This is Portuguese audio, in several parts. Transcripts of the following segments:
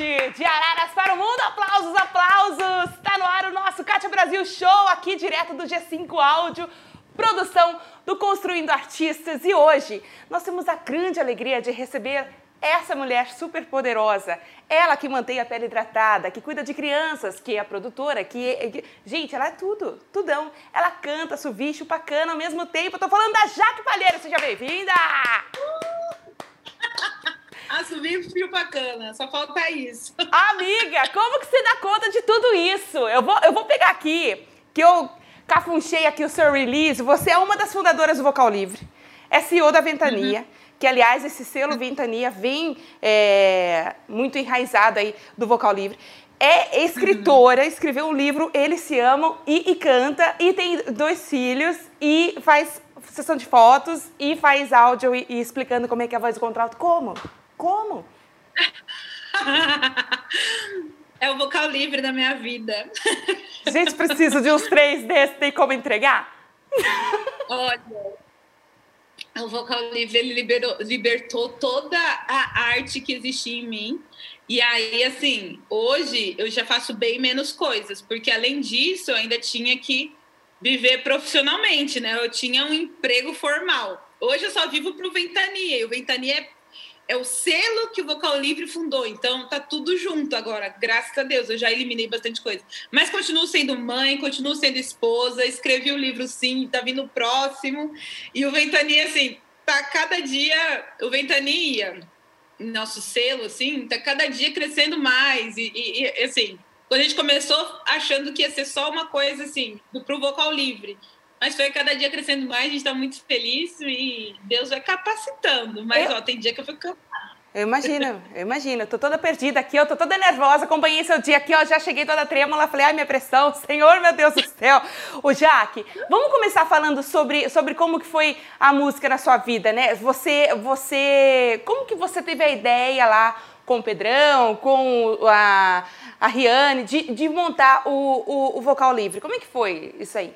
De Araras para o mundo, aplausos, aplausos! Está no ar o nosso Cátia Brasil Show, aqui direto do G5 Áudio, produção do Construindo Artistas. E hoje nós temos a grande alegria de receber essa mulher super poderosa. Ela que mantém a pele hidratada, que cuida de crianças, que é a produtora, que. Gente, ela é tudo, tudão. Ela canta, subir, chupa cana ao mesmo tempo. Eu tô falando da Jaque Palheiro, seja bem-vinda! Assumir fio bacana, só falta isso. Amiga, como que você dá conta de tudo isso? Eu vou, eu vou pegar aqui, que eu cafunchei aqui o seu release. Você é uma das fundadoras do Vocal Livre, é CEO da Ventania. Uhum. Que, aliás, esse selo Ventania vem é, muito enraizado aí do Vocal Livre. É escritora, escreveu um livro Eles Se Amam e, e canta, e tem dois filhos, e faz sessão de fotos, e faz áudio e, e explicando como é que é a voz do contrato. Como? Como? é o vocal livre da minha vida. Gente, preciso de uns três desses, tem como entregar? Olha, o vocal livre ele liberou, libertou toda a arte que existia em mim. E aí, assim, hoje eu já faço bem menos coisas, porque além disso, eu ainda tinha que viver profissionalmente, né? Eu tinha um emprego formal. Hoje eu só vivo pro Ventania, e o Ventania é é o selo que o Vocal Livre fundou. Então tá tudo junto agora, graças a Deus. Eu já eliminei bastante coisa. Mas continuo sendo mãe, continuo sendo esposa, escrevi o livro sim, tá vindo o próximo. E o Ventania, assim, tá cada dia. O Ventania, nosso selo, assim, tá cada dia crescendo mais. E, e, e assim, quando a gente começou achando que ia ser só uma coisa assim, pro Vocal Livre. Mas foi cada dia crescendo mais, a gente está muito feliz e Deus vai capacitando. Mas, eu... ó, tem dia que eu fico cansada. Eu imagino, eu imagino. Eu tô toda perdida aqui, eu tô toda nervosa. Acompanhei seu dia aqui, ó. Já cheguei toda trêmula. Falei, ai, minha pressão, Senhor, meu Deus do céu. O Jaque, vamos começar falando sobre, sobre como que foi a música na sua vida, né? Você, você. Como que você teve a ideia lá com o Pedrão, com a, a Riane, de, de montar o, o, o vocal livre? Como é que foi isso aí?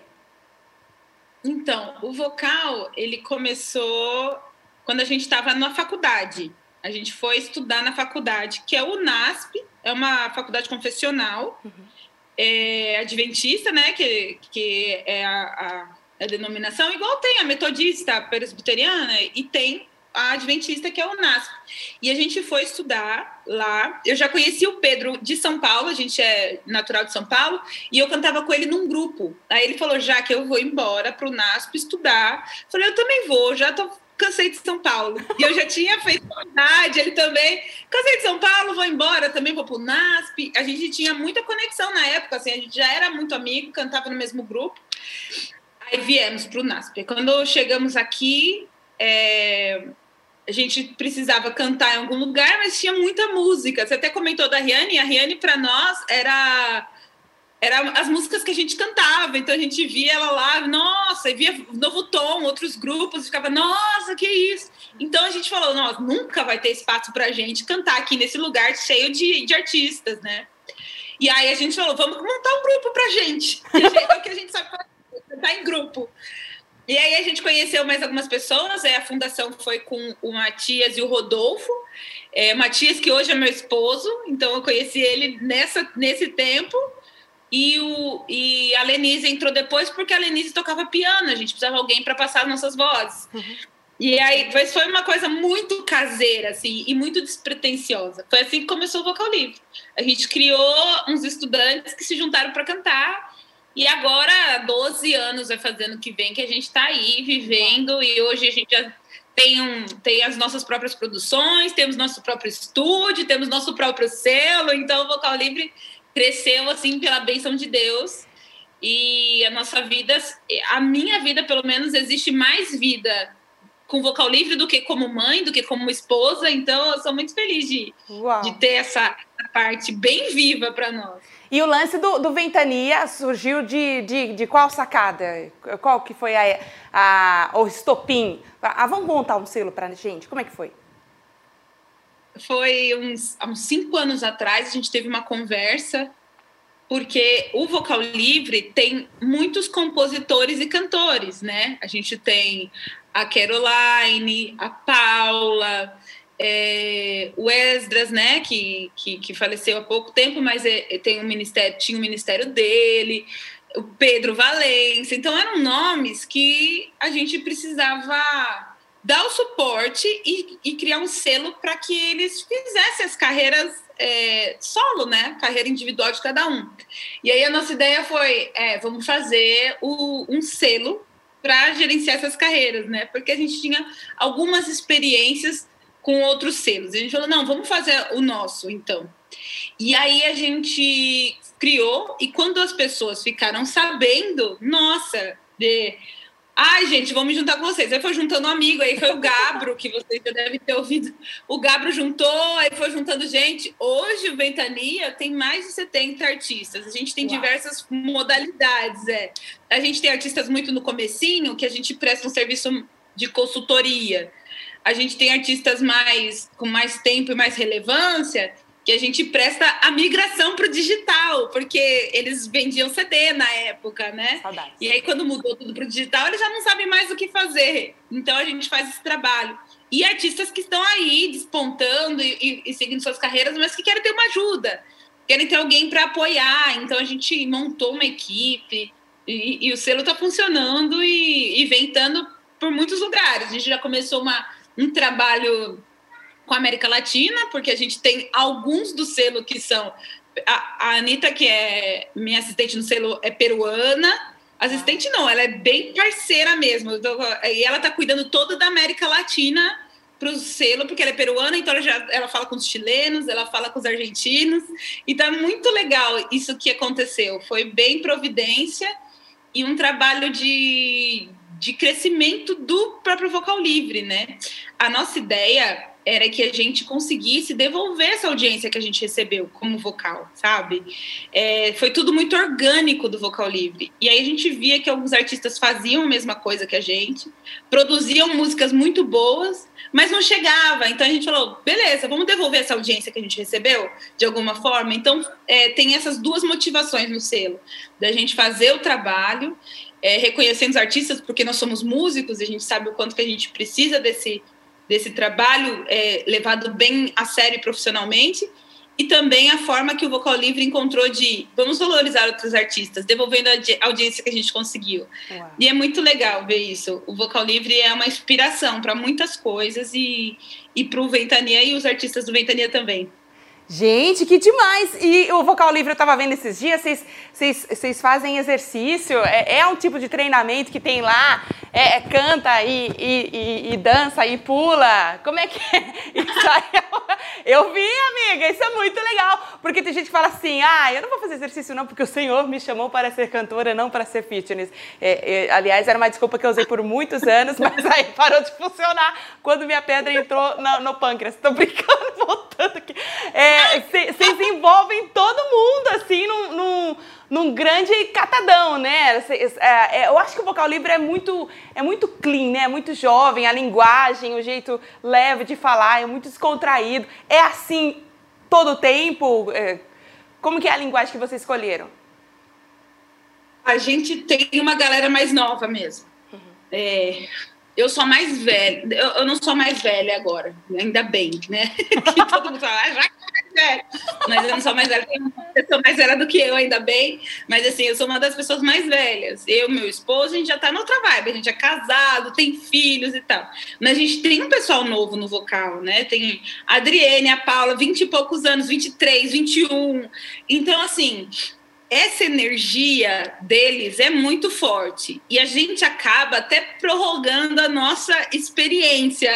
Então, o vocal, ele começou quando a gente estava na faculdade. A gente foi estudar na faculdade, que é o NASP, é uma faculdade confessional, uhum. é, adventista, né? Que, que é a, a, a, denominação, igual tem a metodista, a presbiteriana, e tem a adventista, que é o NASP. E a gente foi estudar lá. Eu já conheci o Pedro de São Paulo, a gente é natural de São Paulo, e eu cantava com ele num grupo. Aí ele falou: já que eu vou embora para o NASP estudar. Eu falei: eu também vou, já tô cansei de São Paulo. E eu já tinha feito faculdade, ele também. Cansei de São Paulo, vou embora, também vou pro NASP. A gente tinha muita conexão na época, assim, a gente já era muito amigo, cantava no mesmo grupo. Aí viemos pro NASP. Quando chegamos aqui, é, a gente precisava cantar em algum lugar, mas tinha muita música. Você até comentou da Riane, a Riane para nós era era as músicas que a gente cantava, então a gente via ela lá, nossa, e via Novo Tom, outros grupos, ficava, nossa, que isso. Então a gente falou, nossa, nunca vai ter espaço pra gente cantar aqui nesse lugar cheio de, de artistas, né? E aí a gente falou, vamos montar um grupo pra gente. É o que a gente sabe fazer, cantar em grupo. E aí a gente conheceu mais algumas pessoas, é, a fundação foi com o Matias e o Rodolfo. É, Matias, que hoje é meu esposo, então eu conheci ele nessa, nesse tempo. E, o, e a Lenise entrou depois porque a Lenise tocava piano, a gente precisava de alguém para passar as nossas vozes. Uhum. E aí mas foi uma coisa muito caseira, assim, e muito despretensiosa. Foi assim que começou o Vocal Livre. A gente criou uns estudantes que se juntaram para cantar e agora, 12 anos vai fazendo que vem que a gente está aí vivendo e hoje a gente já tem, um, tem as nossas próprias produções, temos nosso próprio estúdio, temos nosso próprio selo, então o Vocal Livre cresceu assim pela benção de Deus. E a nossa vida, a minha vida pelo menos, existe mais vida com vocal livre do que como mãe, do que como esposa. Então, eu sou muito feliz de, de ter essa parte bem viva para nós. E o lance do, do Ventania surgiu de, de, de, qual sacada? Qual que foi a, a, o estopim? Ah, vamos montar um selo para a gente? Como é que foi? Foi uns, há uns cinco anos atrás, a gente teve uma conversa, porque o Vocal Livre tem muitos compositores e cantores, né? A gente tem a Caroline, a Paula, é, o Esdras, né, que, que, que, faleceu há pouco tempo, mas é, tem um ministério, tinha o um ministério dele, o Pedro Valença. Então, eram nomes que a gente precisava dar o suporte e, e criar um selo para que eles fizessem as carreiras é, solo, né? Carreira individual de cada um. E aí a nossa ideia foi, é, vamos fazer o, um selo para gerenciar essas carreiras, né? Porque a gente tinha algumas experiências com outros selos. A gente falou, não, vamos fazer o nosso, então. E aí a gente criou, e quando as pessoas ficaram sabendo, nossa, de Ai, gente, vou me juntar com vocês. Aí foi juntando um amigo, aí foi o Gabro, que vocês já devem ter ouvido. O Gabro juntou, aí foi juntando gente. Hoje o Ventania tem mais de 70 artistas. A gente tem Uau. diversas modalidades. É. A gente tem artistas muito no comecinho, que a gente presta um serviço de consultoria. A gente tem artistas mais com mais tempo e mais relevância, que a gente presta a migração para o digital, porque eles vendiam CD na época, né? Saudades. E aí, quando mudou tudo para o digital, eles já não sabem mais o que fazer. Então, a gente faz esse trabalho. E artistas que estão aí despontando e, e, e seguindo suas carreiras, mas que querem ter uma ajuda, querem ter alguém para apoiar. Então, a gente montou uma equipe e, e o selo está funcionando e, e ventando por muitos lugares. A gente já começou uma, um trabalho com a América Latina, porque a gente tem alguns do selo que são. A, a Anitta, que é minha assistente no selo, é peruana. Assistente não, ela é bem parceira mesmo. E ela tá cuidando toda da América Latina para o selo, porque ela é peruana, então ela, já, ela fala com os chilenos, ela fala com os argentinos. E tá muito legal isso que aconteceu. Foi bem providência e um trabalho de, de crescimento do próprio vocal livre, né? A nossa ideia era que a gente conseguisse devolver essa audiência que a gente recebeu como vocal, sabe? É, foi tudo muito orgânico do vocal livre. E aí a gente via que alguns artistas faziam a mesma coisa que a gente, produziam músicas muito boas, mas não chegava. Então a gente falou, beleza, vamos devolver essa audiência que a gente recebeu de alguma forma. Então é, tem essas duas motivações no selo, da gente fazer o trabalho é, reconhecendo os artistas, porque nós somos músicos e a gente sabe o quanto que a gente precisa desse desse trabalho é, levado bem a sério profissionalmente e também a forma que o Vocal Livre encontrou de vamos valorizar outros artistas, devolvendo a audiência que a gente conseguiu. Uau. E é muito legal ver isso. O Vocal Livre é uma inspiração para muitas coisas e, e para o Ventania e os artistas do Ventania também. Gente, que demais! E o vocal livre eu estava vendo esses dias, vocês fazem exercício, é, é, um tipo de treinamento que tem lá, é, é canta e, e, e, e, dança e pula. Como é que é? Isso aí, eu vi, amiga, isso é muito legal. Porque tem gente que fala assim, ah, eu não vou fazer exercício não, porque o Senhor me chamou para ser cantora, não para ser fitness. É, é, aliás, era uma desculpa que eu usei por muitos anos, mas aí parou de funcionar quando minha pedra entrou no, no pâncreas. Tô brincando, voltando aqui. É, vocês é, envolvem todo mundo, assim, num, num, num grande catadão, né? Cês, é, é, eu acho que o vocal livre é muito, é muito clean, né? É muito jovem, a linguagem, o jeito leve de falar, é muito descontraído. É assim todo o tempo? É, como que é a linguagem que vocês escolheram? A gente tem uma galera mais nova mesmo. Uhum. É, eu sou mais velha, eu, eu, não sou mais velha agora, ainda bem, né? que todo mundo fala, ah, já velha. Mas eu não sou mais velha, uma pessoa mais velha do que eu, ainda bem. Mas assim, eu sou uma das pessoas mais velhas. Eu, meu esposo, a gente já tá noutra vibe. A gente é casado, tem filhos e tal. Mas a gente tem um pessoal novo no vocal, né? Tem a Adriene, a Paula, 20 e poucos anos, 23, 21. Então, assim, essa energia deles é muito forte e a gente acaba até prorrogando a nossa experiência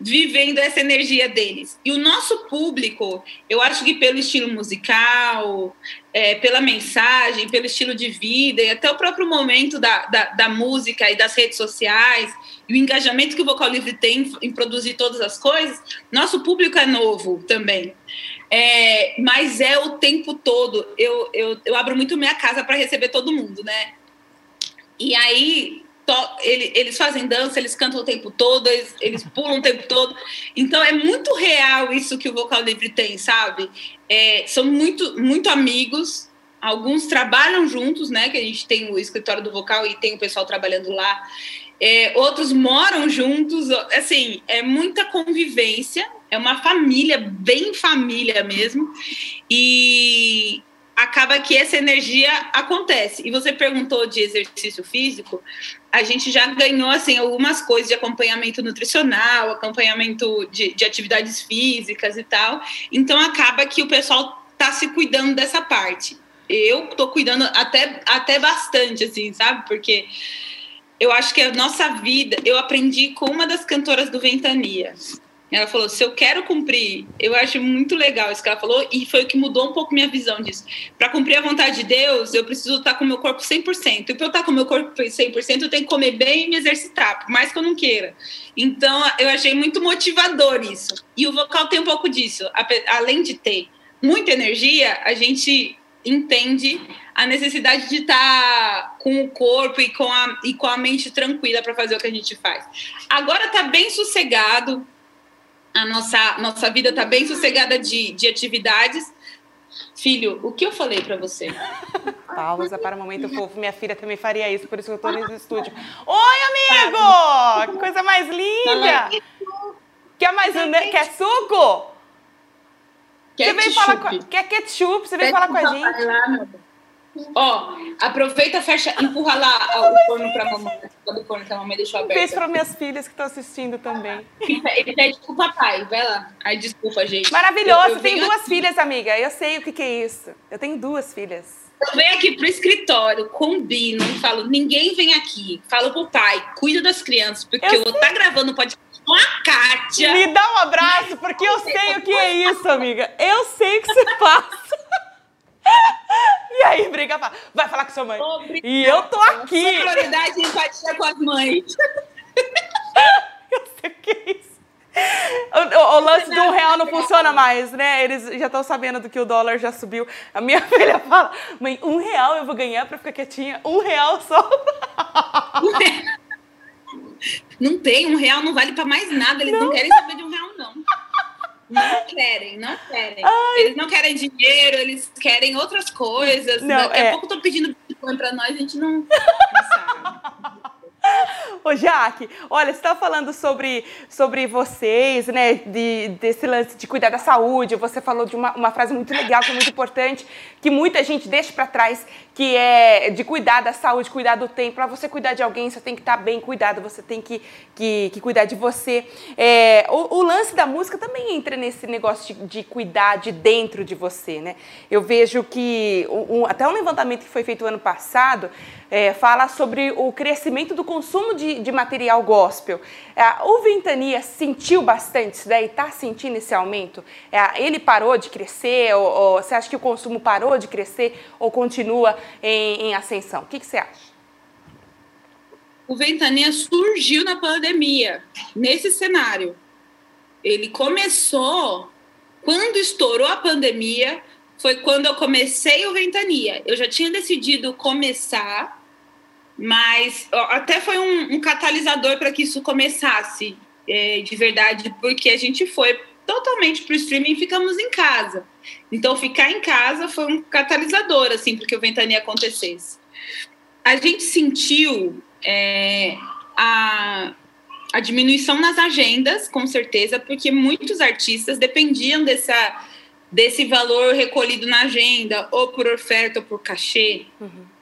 vivendo essa energia deles. E o nosso público, eu acho que pelo estilo musical, é, pela mensagem, pelo estilo de vida e até o próprio momento da, da, da, música e das redes sociais e o engajamento que o Vocal Livre tem em produzir todas as coisas, nosso público é novo também. É, mas é o tempo todo. Eu, eu, eu abro muito minha casa para receber todo mundo, né? E aí ele, eles fazem dança, eles cantam o tempo todo, eles, eles, pulam o tempo todo. Então é muito real isso que o Vocal Livre tem, sabe? É, são muito, muito amigos. Alguns trabalham juntos, né? Que a gente tem o escritório do vocal e tem o pessoal trabalhando lá. É, outros moram juntos, assim, é muita convivência, é uma família, bem família mesmo. E acaba que essa energia acontece. E você perguntou de exercício físico, a gente já ganhou assim algumas coisas de acompanhamento nutricional, acompanhamento de, de atividades físicas e tal. Então acaba que o pessoal está se cuidando dessa parte. Eu estou cuidando até, até bastante, assim, sabe? Porque eu acho que a nossa vida, eu aprendi com uma das cantoras do Ventania. Ela falou: se eu quero cumprir, eu acho muito legal isso que ela falou, e foi o que mudou um pouco minha visão disso. Para cumprir a vontade de Deus, eu preciso estar com o meu corpo 100%. E para eu estar com o meu corpo 100%, eu tenho que comer bem e me exercitar, por mais que eu não queira. Então, eu achei muito motivador isso. E o vocal tem um pouco disso. Além de ter muita energia, a gente entende a necessidade de estar com o corpo e com a, e com a mente tranquila para fazer o que a gente faz. Agora está bem sossegado, a nossa, nossa vida está bem sossegada de, de atividades. Filho, o que eu falei para você? Pausa para o momento fofo. Minha filha também faria isso, por isso que eu estou nesse estúdio. Oi, amigo! Que coisa mais linda! Quer mais um? Quer suco? Quer você veio falar com... Quer ketchup? Você veio falar com a gente? Ó, aproveita, fecha, empurra lá o forno pra mamãe. Do forno que a mamãe deixou aberto. Beijo para minhas filhas que estão assistindo também. Ele pede pro papai, vai lá. Ai, desculpa, gente. Maravilhoso, eu, eu tem duas aqui. filhas, amiga. Eu sei o que, que é isso. Eu tenho duas filhas. Eu venho aqui pro escritório, combino, falo, ninguém vem aqui. Falo pro pai, cuida das crianças, porque eu, eu vou estar tá gravando podcast com a Kátia. Me dá um abraço, porque eu sei o que é isso, amiga. Eu sei o que você passa. E aí, briga, fala, vai falar com sua mãe. E eu tô aqui. prioridade e empatia com as mães. eu sei o que é isso. O, o, o lance do um real não funciona mais, né? Eles já estão sabendo do que o dólar já subiu. A minha filha fala, mãe, um real eu vou ganhar pra ficar quietinha? Um real só. Não tem, um real não vale pra mais nada. Eles não, não querem saber de um real, não. Não querem, não querem. Ai. Eles não querem dinheiro, eles querem outras coisas. Não, Daqui é. a pouco estão pedindo Bitcoin pra nós, a gente não, não sabe. Ô, Jaque, olha, você estava falando sobre, sobre vocês, né, de, desse lance de cuidar da saúde. Você falou de uma, uma frase muito legal, que é muito importante, que muita gente deixa para trás, que é de cuidar da saúde, cuidar do tempo. Para você cuidar de alguém, você tem que estar tá bem cuidado, você tem que, que, que cuidar de você. É, o, o, lance da música também entra nesse negócio de, de cuidar de dentro de você, né? Eu vejo que, um, até um levantamento que foi feito ano passado, é, fala sobre o crescimento do consumo de, de material gospel. É, o Ventania sentiu bastante isso daí? Está sentindo esse aumento? É, ele parou de crescer? Ou, ou, você acha que o consumo parou de crescer ou continua em, em ascensão? O que, que você acha? O Ventania surgiu na pandemia, nesse cenário. Ele começou quando estourou a pandemia, foi quando eu comecei o Ventania. Eu já tinha decidido começar mas até foi um, um catalisador para que isso começasse é, de verdade, porque a gente foi totalmente para o streaming e ficamos em casa. Então, ficar em casa foi um catalisador, assim, para que o Ventania acontecesse. A gente sentiu é, a, a diminuição nas agendas, com certeza, porque muitos artistas dependiam dessa, desse valor recolhido na agenda, ou por oferta ou por cachê. Uhum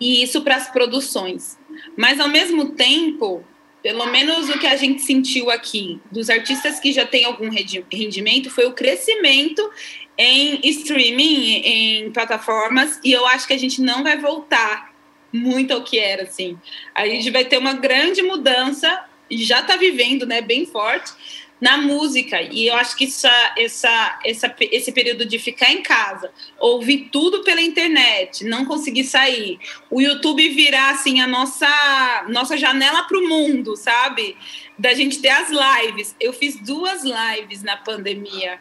e isso para as produções. Mas, ao mesmo tempo, pelo menos o que a gente sentiu aqui, dos artistas que já têm algum rendimento, foi o crescimento em streaming, em plataformas, e eu acho que a gente não vai voltar muito ao que era, assim. A gente vai ter uma grande mudança, e já está vivendo, né, bem forte, na música. E eu acho que essa, essa, essa, esse período de ficar em casa, ouvir tudo pela internet, não conseguir sair, o YouTube virar assim a nossa, nossa janela para o mundo, sabe? Da gente ter as lives. Eu fiz duas lives na pandemia.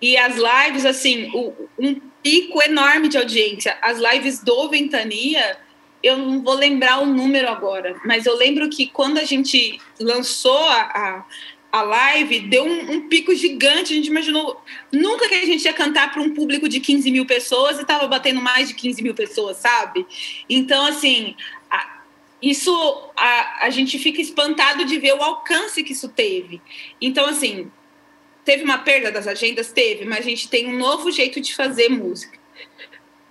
E as lives, assim, um pico enorme de audiência. As lives do Ventania eu não vou lembrar o número agora, mas eu lembro que quando a gente lançou a, a, a live deu um, um, pico gigante. A gente imaginou nunca que a gente ia cantar para um público de 15 mil pessoas e estava batendo mais de 15 mil pessoas, sabe? Então, assim, a, isso a, a gente fica espantado de ver o alcance que isso teve. Então, assim, teve uma perda das agendas? Teve, mas a gente tem um novo jeito de fazer música.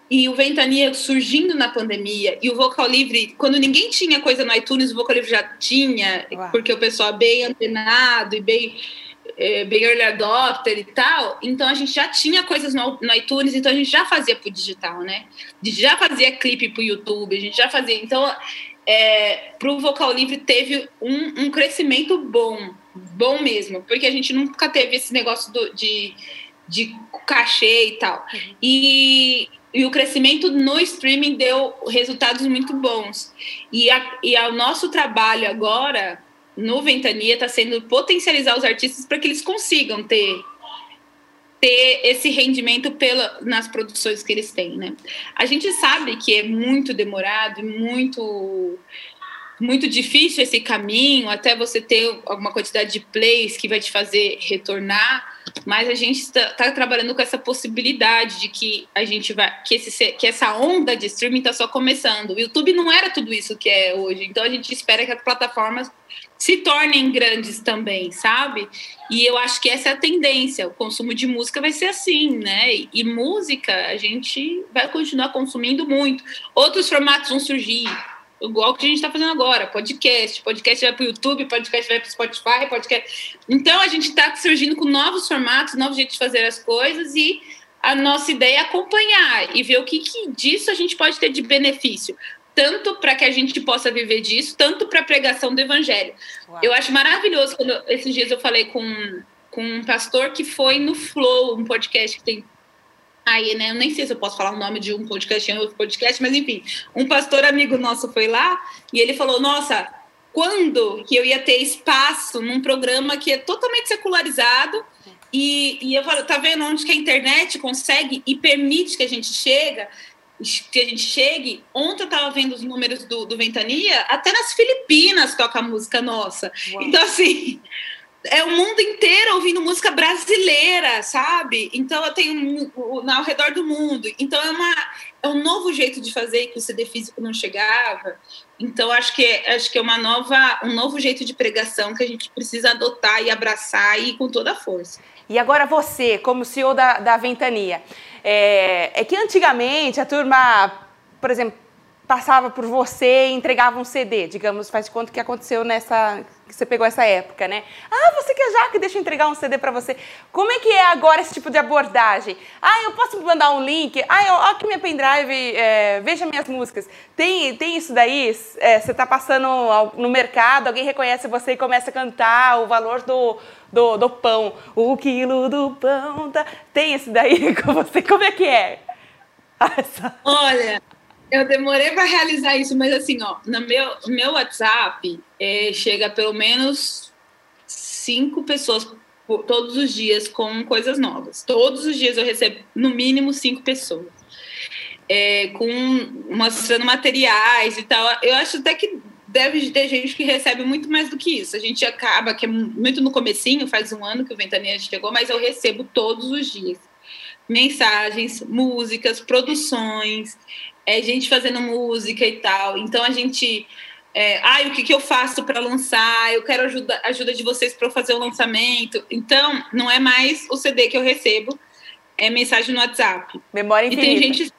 E o Ventania surgindo na pandemia, e o Vocal Livre, quando ninguém tinha coisa no iTunes, o Vocal Livre já tinha, Uau. porque o pessoal é bem antenado e bem, é, bem early adopter e tal. Então a gente já tinha coisas no, no iTunes, então a gente já fazia pro digital, né? A gente já fazia clipe pro YouTube, a gente já fazia. Então, é, pro Vocal Livre teve um, um crescimento bom, bom mesmo, porque a gente nunca teve esse negócio do, de, de cachê e tal. Uhum. E e o crescimento no streaming deu resultados muito bons. E, a, e o nosso trabalho agora no Ventania está sendo potencializar os artistas para que eles consigam ter ter esse rendimento pela, nas produções que eles têm, né? A gente sabe que é muito demorado, muito muito difícil esse caminho, até você ter alguma quantidade de plays que vai te fazer retornar, mas a gente está tá trabalhando com essa possibilidade de que a gente vai que, esse, que essa onda de streaming está só começando. O YouTube não era tudo isso que é hoje, então a gente espera que as plataformas se tornem grandes também, sabe? E eu acho que essa é a tendência. O consumo de música vai ser assim, né? E, e música a gente vai continuar consumindo muito. Outros formatos vão surgir igual que a gente está fazendo agora, podcast, podcast vai para o YouTube, podcast vai para o Spotify, podcast. Então a gente está surgindo com novos formatos, novos jeitos de fazer as coisas e a nossa ideia é acompanhar e ver o que, que disso a gente pode ter de benefício, tanto para que a gente possa viver disso, tanto para a pregação do evangelho. Uau. Eu acho maravilhoso quando esses dias eu falei com, com um pastor que foi no Flow, um podcast que tem Aí, né, eu nem sei se eu posso falar o nome de um podcast em outro podcast, mas enfim, um pastor amigo nosso foi lá e ele falou: Nossa, quando que eu ia ter espaço num programa que é totalmente secularizado? E, e eu falo, tá vendo onde que a internet consegue e permite que a gente chega, que a gente chegue. Ontem eu tava vendo os números do, do Ventania, até nas Filipinas toca música nossa. Uau. Então, assim, é o mundo inteiro ouvindo música brasileira, sabe? Então eu tenho ao redor do mundo. Então é uma é um novo jeito de fazer que o CD físico não chegava. Então acho que é, acho que é uma nova um novo jeito de pregação que a gente precisa adotar e abraçar e ir com toda a força. E agora você, como CEO da, da Ventania, é, é que antigamente a turma, por exemplo, passava por você e entregava um CD, digamos, faz de conta que aconteceu nessa que você pegou essa época, né? Ah, você quer já que deixa eu entregar um CD para você. Como é que é agora esse tipo de abordagem? Ah, eu posso mandar um link? Ah, ó aqui minha pendrive, é, veja minhas músicas. Tem, tem isso daí? É, você está passando no mercado, alguém reconhece você e começa a cantar o valor do, do, do pão. O quilo do pão. Tá... Tem isso daí com você? Como é que é? Olha, eu demorei para realizar isso, mas assim, ó, no meu, meu WhatsApp é, chega pelo menos cinco pessoas por, todos os dias com coisas novas. Todos os dias eu recebo no mínimo cinco pessoas. É, com mostrando materiais e tal. Eu acho até que deve ter gente que recebe muito mais do que isso. A gente acaba, que é muito no comecinho, faz um ano que o Ventania chegou, mas eu recebo todos os dias mensagens, músicas, produções, é gente fazendo música e tal. Então a gente. É, ah, o que, que eu faço para lançar? Eu quero ajuda, ajuda de vocês para fazer o lançamento. Então, não é mais o CD que eu recebo, é mensagem no WhatsApp. Memória infinita. E tem gente,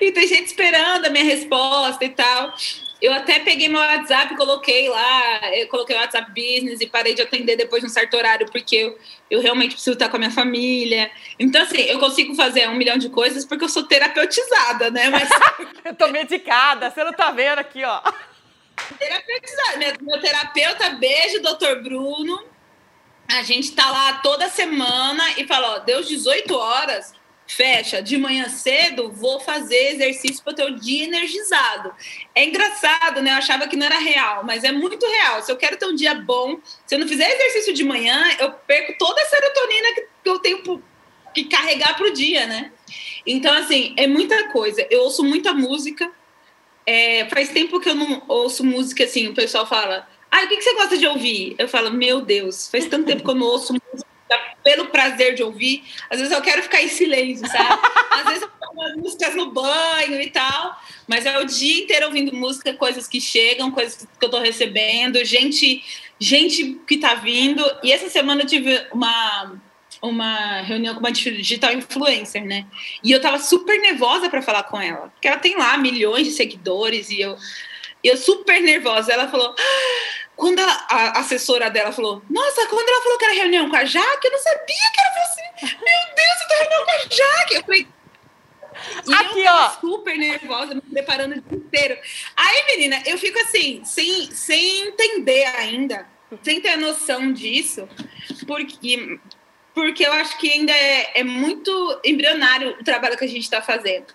e tem gente esperando a minha resposta e tal. Eu até peguei meu WhatsApp e coloquei lá, coloquei o WhatsApp Business e parei de atender depois de um certo horário, porque eu, eu realmente preciso estar com a minha família. Então, assim, eu consigo fazer um milhão de coisas porque eu sou terapeutizada, né? Mas... eu tô medicada, você não tá vendo aqui, ó. Terapeutizada. Meu, meu terapeuta, beijo, doutor Bruno. A gente tá lá toda semana e fala, ó, deu 18 horas, fecha de manhã cedo, vou fazer exercício para ter o dia energizado. É engraçado, né? Eu achava que não era real, mas é muito real. Se eu quero ter um dia bom, se eu não fizer exercício de manhã, eu perco toda a serotonina que, eu tenho que carregar para o dia, né? Então, assim, é muita coisa. Eu ouço muita música. É, faz tempo que eu não ouço música assim. O pessoal fala, ah, o que, que você gosta de ouvir? Eu falo, meu Deus, faz tanto tempo que eu não ouço música pelo prazer de ouvir. Às vezes eu quero ficar em silêncio, sabe? Às vezes algumas músicas no banho e tal, mas é o dia inteiro ouvindo música, coisas que chegam, coisas que eu tô recebendo, gente, gente que tá vindo. E essa semana eu tive uma uma reunião com uma digital influencer, né? E eu tava super nervosa para falar com ela, porque ela tem lá milhões de seguidores e eu eu super nervosa. Ela falou: ah, quando ela, a assessora dela falou, nossa, quando ela falou que era reunião com a Jaque, eu não sabia que era você. Meu Deus, você tá reunião com a Jaque. Eu falei, e Aqui, eu ó. super nervosa, me preparando o dia inteiro. Aí, menina, eu fico assim, sem, sem entender ainda, sem ter noção disso, porque, porque eu acho que ainda é, é muito embrionário o trabalho que a gente está fazendo.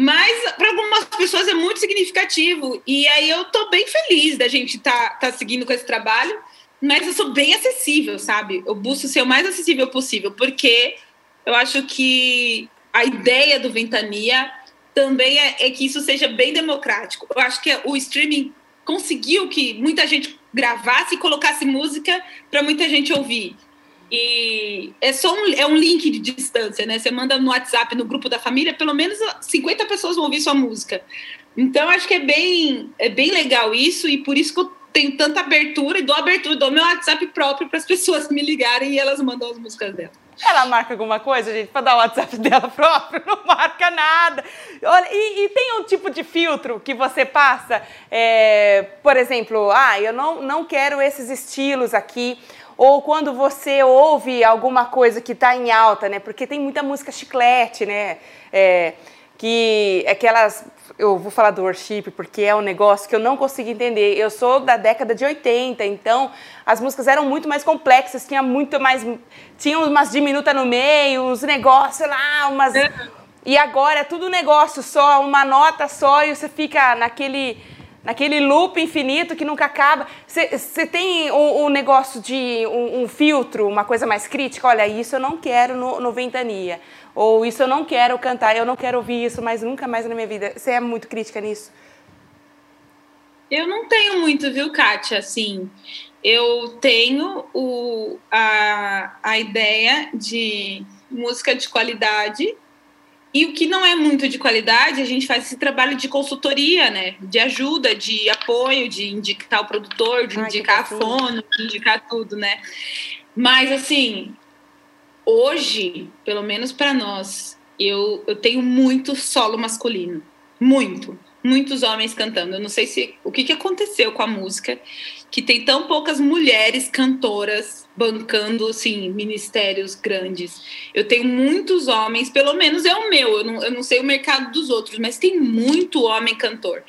Mas para algumas pessoas é muito significativo. E aí eu tô bem feliz da gente estar tá, tá seguindo com esse trabalho. Mas eu sou bem acessível, sabe? Eu busco ser o mais acessível possível, porque eu acho que a ideia do Ventania também é, é que isso seja bem democrático. Eu acho que o streaming conseguiu que muita gente gravasse e colocasse música para muita gente ouvir. E é só um, é um link de distância, né? Você manda no WhatsApp, no grupo da família, pelo menos 50 pessoas vão ouvir sua música. Então, acho que é bem, é bem legal isso, e por isso que eu tenho tanta abertura e dou abertura, dou meu WhatsApp próprio para as pessoas me ligarem e elas mandam as músicas dela. Ela marca alguma coisa, gente, para dar o WhatsApp dela próprio? Não marca nada. Olha, e, e, tem um tipo de filtro que você passa, é, por exemplo, ah, eu não, não quero esses estilos aqui ou quando você ouve alguma coisa que está em alta, né? Porque tem muita música chiclete, né? É, que aquelas eu vou falar do worship porque é um negócio que eu não consigo entender. Eu sou da década de 80, então as músicas eram muito mais complexas, tinha muito mais tinha umas diminutas no meio, uns negócios lá, umas e agora é tudo negócio só, uma nota só e você fica naquele naquele loop infinito que nunca acaba. Você tem um, um, negócio de um, um, filtro, uma coisa mais crítica? Olha, isso eu não quero no, no Ventania. Ou isso eu não quero cantar, eu não quero ouvir isso mais nunca mais na minha vida. Você é muito crítica nisso? Eu não tenho muito, viu, Kátia? Assim, eu tenho o, a, a ideia de música de qualidade e o que não é muito de qualidade, a gente faz esse trabalho de consultoria, né? De ajuda, de apoio, de indicar o produtor, de Ai, indicar a fono, de indicar tudo, né? Mas, assim, hoje, pelo menos para nós, eu, eu tenho muito solo masculino. Muito muitos homens cantando. Eu não sei se o que, que aconteceu com a música, que tem tão poucas mulheres cantoras bancando assim, ministérios grandes. Eu tenho muitos homens, pelo menos é o meu, eu não, eu não sei o mercado dos outros, mas tem muito homem cantor.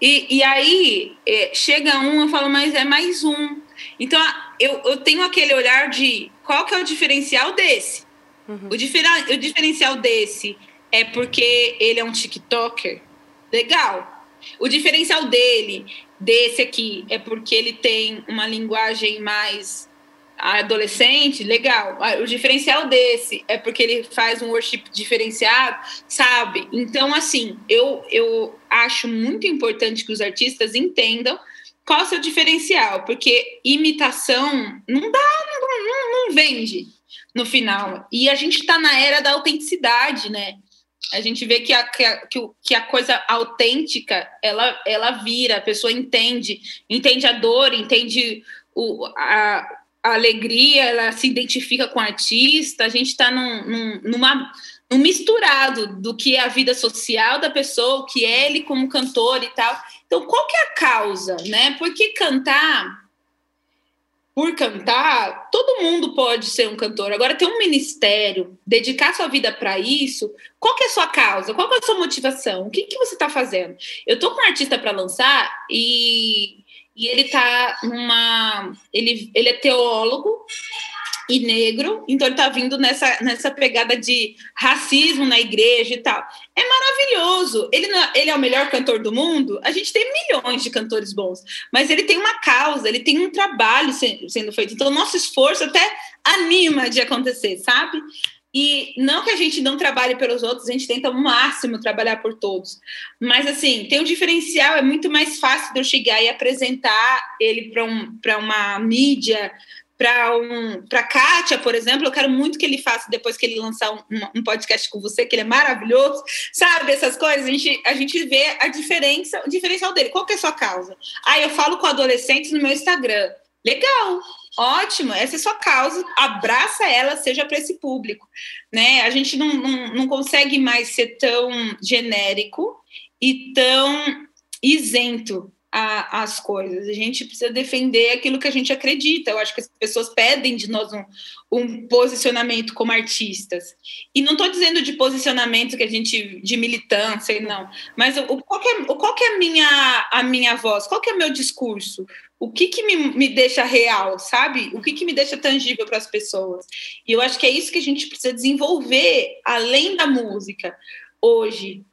E, e aí é, chega um, eu falo, mas é mais um. Então eu, eu tenho aquele olhar de qual que é o diferencial desse? Uhum. O, o diferencial desse é porque ele é um TikToker? Legal. O diferencial dele, desse aqui, é porque ele tem uma linguagem mais adolescente, legal. O diferencial desse é porque ele faz um worship diferenciado, sabe? Então, assim, eu, eu acho muito importante que os artistas entendam qual é o seu diferencial, porque imitação não dá, não, não, não vende no final. E a gente está na era da autenticidade, né? A gente vê que a, que a, que a coisa autêntica ela, ela vira, a pessoa entende, entende a dor, entende o, a, a alegria, ela se identifica com o artista, a gente está num, num, numa, num misturado do que é a vida social da pessoa, o que é ele como cantor e tal. Então, qual que é a causa, né? Porque cantar por cantar, todo mundo pode ser um cantor. Agora, ter um ministério, dedicar sua vida para isso, qual que é a sua causa? Qual é a sua motivação? O que, que você está fazendo? Eu tô com um artista para lançar e, e ele tá numa. Ele, ele é teólogo e negro, então ele tá vindo nessa, nessa pegada de racismo na igreja e tal. É maravilhoso. Ele, não, ele é o melhor cantor do mundo? A gente tem milhões de cantores bons, mas ele tem uma causa, ele tem um trabalho sendo feito. Então, o nosso esforço até anima de acontecer, sabe? E não que a gente não trabalhe pelos outros, a gente tenta ao máximo trabalhar por todos. Mas, assim, tem um diferencial, é muito mais fácil de eu chegar e apresentar ele para um, uma mídia, para um, para Kátia, por exemplo, eu quero muito que ele faça depois que ele lançar um, um, podcast com você, que ele é maravilhoso, sabe? Essas coisas, a gente, a gente vê a diferença, o diferencial dele. Qual que é a sua causa? Ah, eu falo com adolescentes no meu Instagram. Legal, ótimo, essa é sua causa, abraça ela, seja para esse público. Né? A gente não, não, não consegue mais ser tão genérico e tão isento a, as coisas. A gente precisa defender aquilo que a gente acredita. Eu acho que as pessoas pedem de nós um, um posicionamento como artistas. E não estou dizendo de posicionamento que a gente de militância, não. Mas o, qual, é, qual é a minha, a minha voz? Qual é o meu discurso? O que, que me, me deixa real, sabe? O que, que me deixa tangível para as pessoas? E eu acho que é isso que a gente precisa desenvolver além da música hoje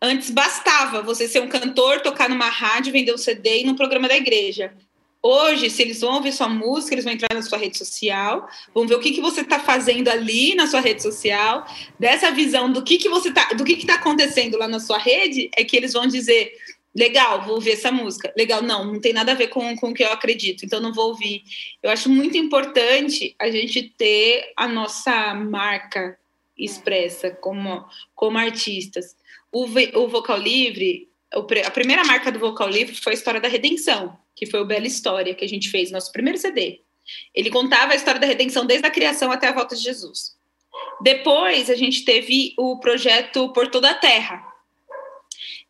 Antes bastava você ser um cantor, tocar numa rádio, vender um CD e num programa da igreja. Hoje, se eles vão ouvir sua música, eles vão entrar na sua rede social, vão ver o que, que você está fazendo ali na sua rede social, dessa visão do que, que você tá, do que está acontecendo lá na sua rede, é que eles vão dizer: legal, vou ouvir essa música. Legal, não, não tem nada a ver com, com o que eu acredito, então não vou ouvir. Eu acho muito importante a gente ter a nossa marca expressa como, como artistas. O, o Vocal Livre, a primeira marca do Vocal Livre foi a História da Redenção, que foi o Bela História que a gente fez, nosso primeiro CD. Ele contava a história da redenção desde a criação até a volta de Jesus. Depois a gente teve o projeto Por Toda a Terra,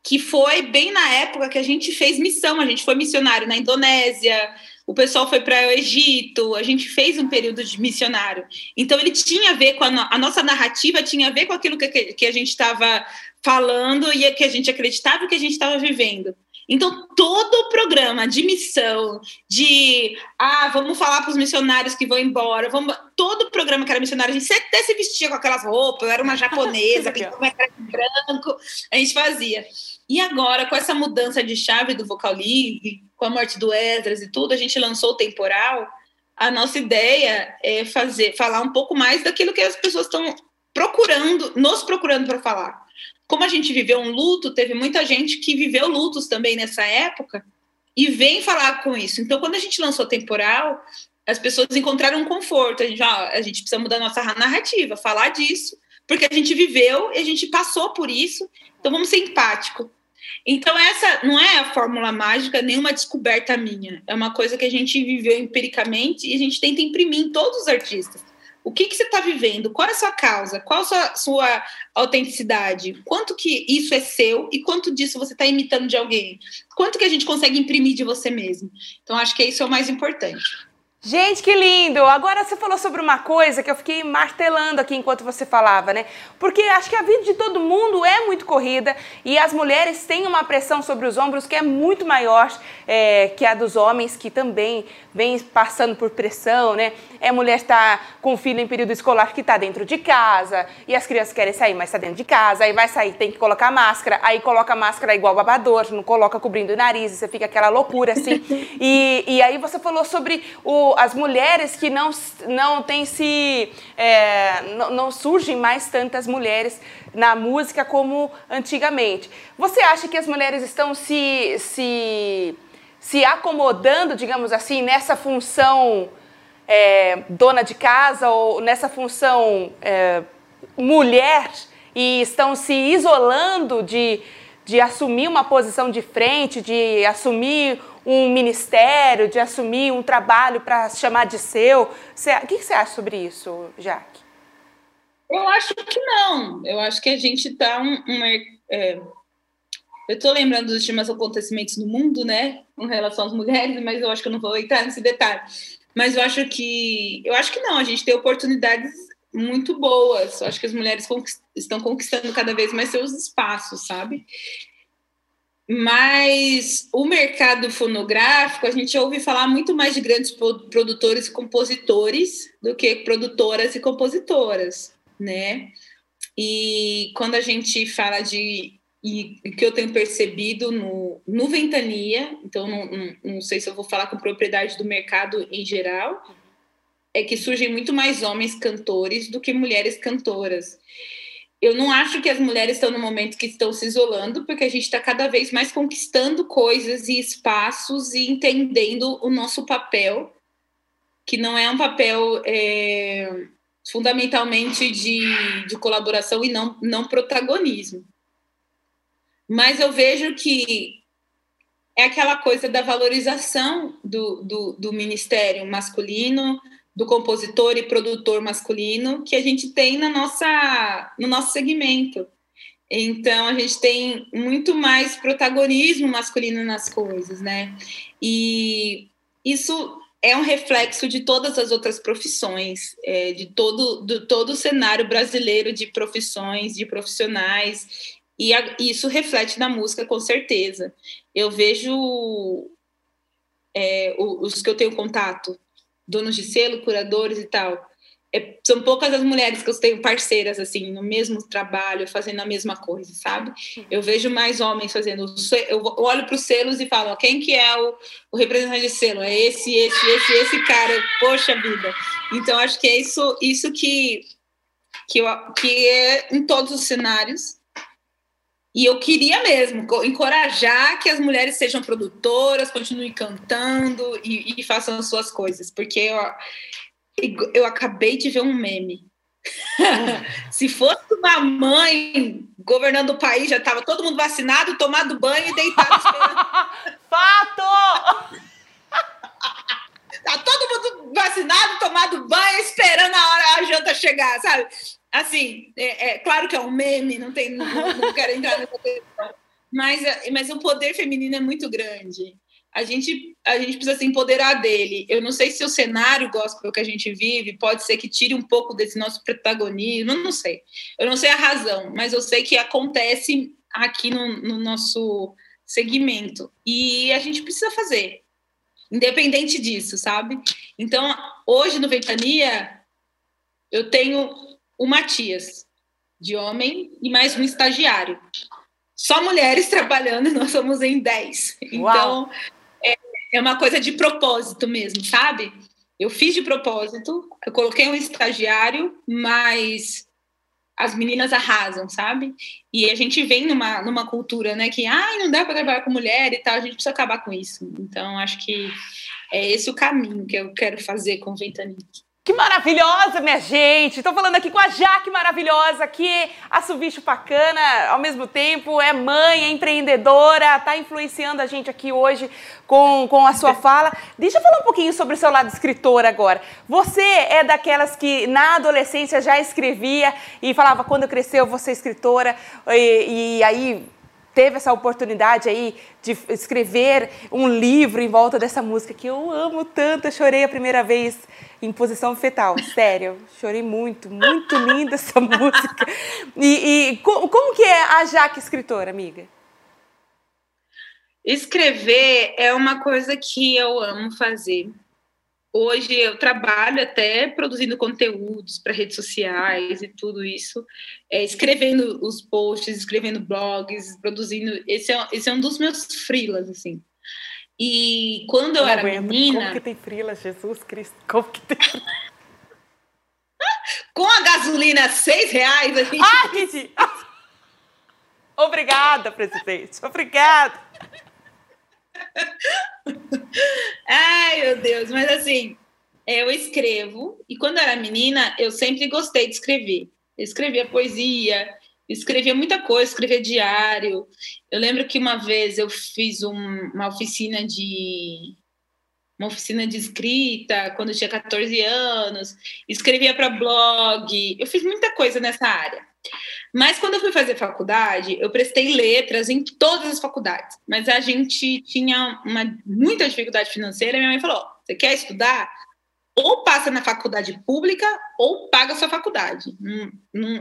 que foi bem na época que a gente fez missão. A gente foi missionário na Indonésia, o pessoal foi para o Egito, a gente fez um período de missionário. Então ele tinha a ver com a, a nossa narrativa, tinha a ver com aquilo que, que a gente estava falando e que a gente acreditava que a gente estava vivendo. Então, todo o programa de missão, de ah, vamos falar para os missionários que vão embora, vamos, todo o programa que era missionário, a gente até se vestia com aquelas roupas, eu era uma japonesa, pintava de branco, a gente fazia. E agora, com essa mudança de chave do Vocal League, com a morte do Esdras e tudo, a gente lançou o temporal. A nossa ideia é fazer, falar um pouco mais daquilo que as pessoas estão procurando, nos procurando para falar como a gente viveu um luto, teve muita gente que viveu lutos também nessa época e vem falar com isso. Então, quando a gente lançou temporal, as pessoas encontraram um conforto. A gente, ah, a gente precisa mudar nossa narrativa, falar disso, porque a gente viveu e a gente passou por isso. Então, vamos ser empático. Então, essa não é a fórmula mágica, nenhuma descoberta minha. É uma coisa que a gente viveu empiricamente e a gente tenta imprimir em todos os artistas. O que, que você está vivendo? Qual é a sua causa? Qual a sua, sua autenticidade? Quanto que isso é seu e quanto disso você está imitando de alguém? Quanto que a gente consegue imprimir de você mesmo? Então, acho que isso é o mais importante. Gente, que lindo! Agora você falou sobre uma coisa que eu fiquei martelando aqui enquanto você falava, né? Porque acho que a vida de todo mundo é muito corrida e as mulheres têm uma pressão sobre os ombros que é muito maior é, que a dos homens, que também vem passando por pressão, né? É mulher está com filho em período escolar que está dentro de casa e as crianças querem sair, mas está dentro de casa, aí vai sair, tem que colocar máscara, aí coloca máscara igual babador, não coloca cobrindo o nariz, você fica aquela loucura assim. e, e aí você falou sobre o as mulheres que não, não têm se. É, não, não surgem mais tantas mulheres na música como antigamente. Você acha que as mulheres estão se, se, se acomodando, digamos assim, nessa função é, dona de casa ou nessa função é, mulher e estão se isolando de, de assumir uma posição de frente, de assumir um ministério, de assumir um trabalho para chamar de seu. O que você acha sobre isso, Jaque? Eu acho que não. Eu acho que a gente está um é, eu estou lembrando dos últimos acontecimentos no mundo, né, com relação às mulheres, mas eu acho que eu não vou entrar nesse detalhe. Mas eu acho que eu acho que não. A gente tem oportunidades muito boas. Eu acho que as mulheres conquist, estão conquistando cada vez mais seus espaços, sabe? Mas o mercado fonográfico, a gente ouve falar muito mais de grandes produtores e compositores do que produtoras e compositoras, né? E quando a gente fala de e que eu tenho percebido no, no Ventania, então não, não, não, sei se eu vou falar com propriedade do mercado em geral, é que surgem muito mais homens cantores do que mulheres cantoras eu não acho que as mulheres estão no momento que estão se isolando, porque a gente está cada vez mais conquistando coisas e espaços e entendendo o nosso papel que não é um papel é, fundamentalmente de, de colaboração e não, não protagonismo. Mas eu vejo que é aquela coisa da valorização do, do, do ministério masculino, do compositor e produtor masculino que a gente tem na nossa, no nosso segmento. Então a gente tem muito mais protagonismo masculino nas coisas, né? E isso é um reflexo de todas as outras profissões, é, de todo, do, todo o cenário brasileiro de profissões, de profissionais, e a, isso reflete na música com certeza. Eu vejo é, os que eu tenho contato, donos de selo, curadores e tal, é, são poucas as mulheres que eu tenho parceiras, assim, no mesmo trabalho, fazendo a mesma coisa, sabe? Eu vejo mais homens fazendo. Eu olho para os selos e falo: ó, quem que é o, o, representante de selo? É esse, esse, esse, esse cara. Poxa vida. Então, acho que é isso, isso que, que, eu, que é em todos os cenários. E eu queria mesmo encorajar que as mulheres sejam produtoras, continuem cantando e, e façam as suas coisas, porque eu, eu acabei de ver um meme. Se fosse uma mãe governando o país, já estava todo mundo vacinado, tomado banho e deitado esperando. Fato! tá todo mundo vacinado, tomado banho, esperando a hora a janta chegar, sabe? Assim, é, é claro que é um meme, não tem, não, não quero entrar nessa questão. Mas, mas o poder feminino é muito grande a gente, a gente precisa se empoderar dele. Eu não sei se o cenário gospel que a gente vive pode ser que tire um pouco desse nosso protagonismo, não sei. Eu não sei a razão, mas eu sei que acontece aqui no, no nosso segmento. E a gente precisa fazer, independente disso, sabe? Então, hoje no Ventania, eu tenho o Matias, de homem, e mais um estagiário. Só mulheres trabalhando, nós somos em 10. Então, é uma coisa de propósito mesmo, sabe? Eu fiz de propósito, eu coloquei um estagiário, mas as meninas arrasam, sabe? E a gente vem numa, numa cultura, né, que ai, não dá para trabalhar com mulher e tal, a gente precisa acabar com isso. Então, acho que é esse o caminho que eu quero fazer com o Ventanique. Que maravilhosa, minha gente! Estou falando aqui com a Jaque maravilhosa, que é assobicho bacana, ao mesmo tempo é mãe, é empreendedora, está influenciando a gente aqui hoje com, com a sua fala. Deixa eu falar um pouquinho sobre o seu lado escritor agora. Você é daquelas que na adolescência já escrevia e falava, quando eu crescer eu vou ser escritora, e, e aí teve essa oportunidade aí de escrever um livro em volta dessa música que eu amo tanto. Eu chorei a primeira vez em posição fetal, sério. Chorei muito, muito linda essa música. E, e como, como que é a Jaque escritora, amiga? Escrever é uma coisa que eu amo fazer. Hoje eu trabalho até produzindo conteúdos para redes sociais e tudo isso, é, escrevendo os posts, escrevendo blogs, produzindo. Esse é, esse é um dos meus freelas, assim. E quando eu, eu era aguento. menina. Como que tem frila, Jesus Cristo? Como que tem Com a gasolina seis reais, a gente. Ai, Obrigada, presidente. Obrigada. Ai, meu Deus, mas assim, eu escrevo, e quando era menina, eu sempre gostei de escrever. Eu escrevia poesia, escrevia muita coisa, escrevia diário. Eu lembro que uma vez eu fiz um, uma oficina de uma oficina de escrita quando eu tinha 14 anos, escrevia para blog, eu fiz muita coisa nessa área. Mas quando eu fui fazer faculdade, eu prestei letras em todas as faculdades, mas a gente tinha uma, muita dificuldade financeira minha mãe falou: "Você quer estudar? ou passa na faculdade pública ou paga a sua faculdade.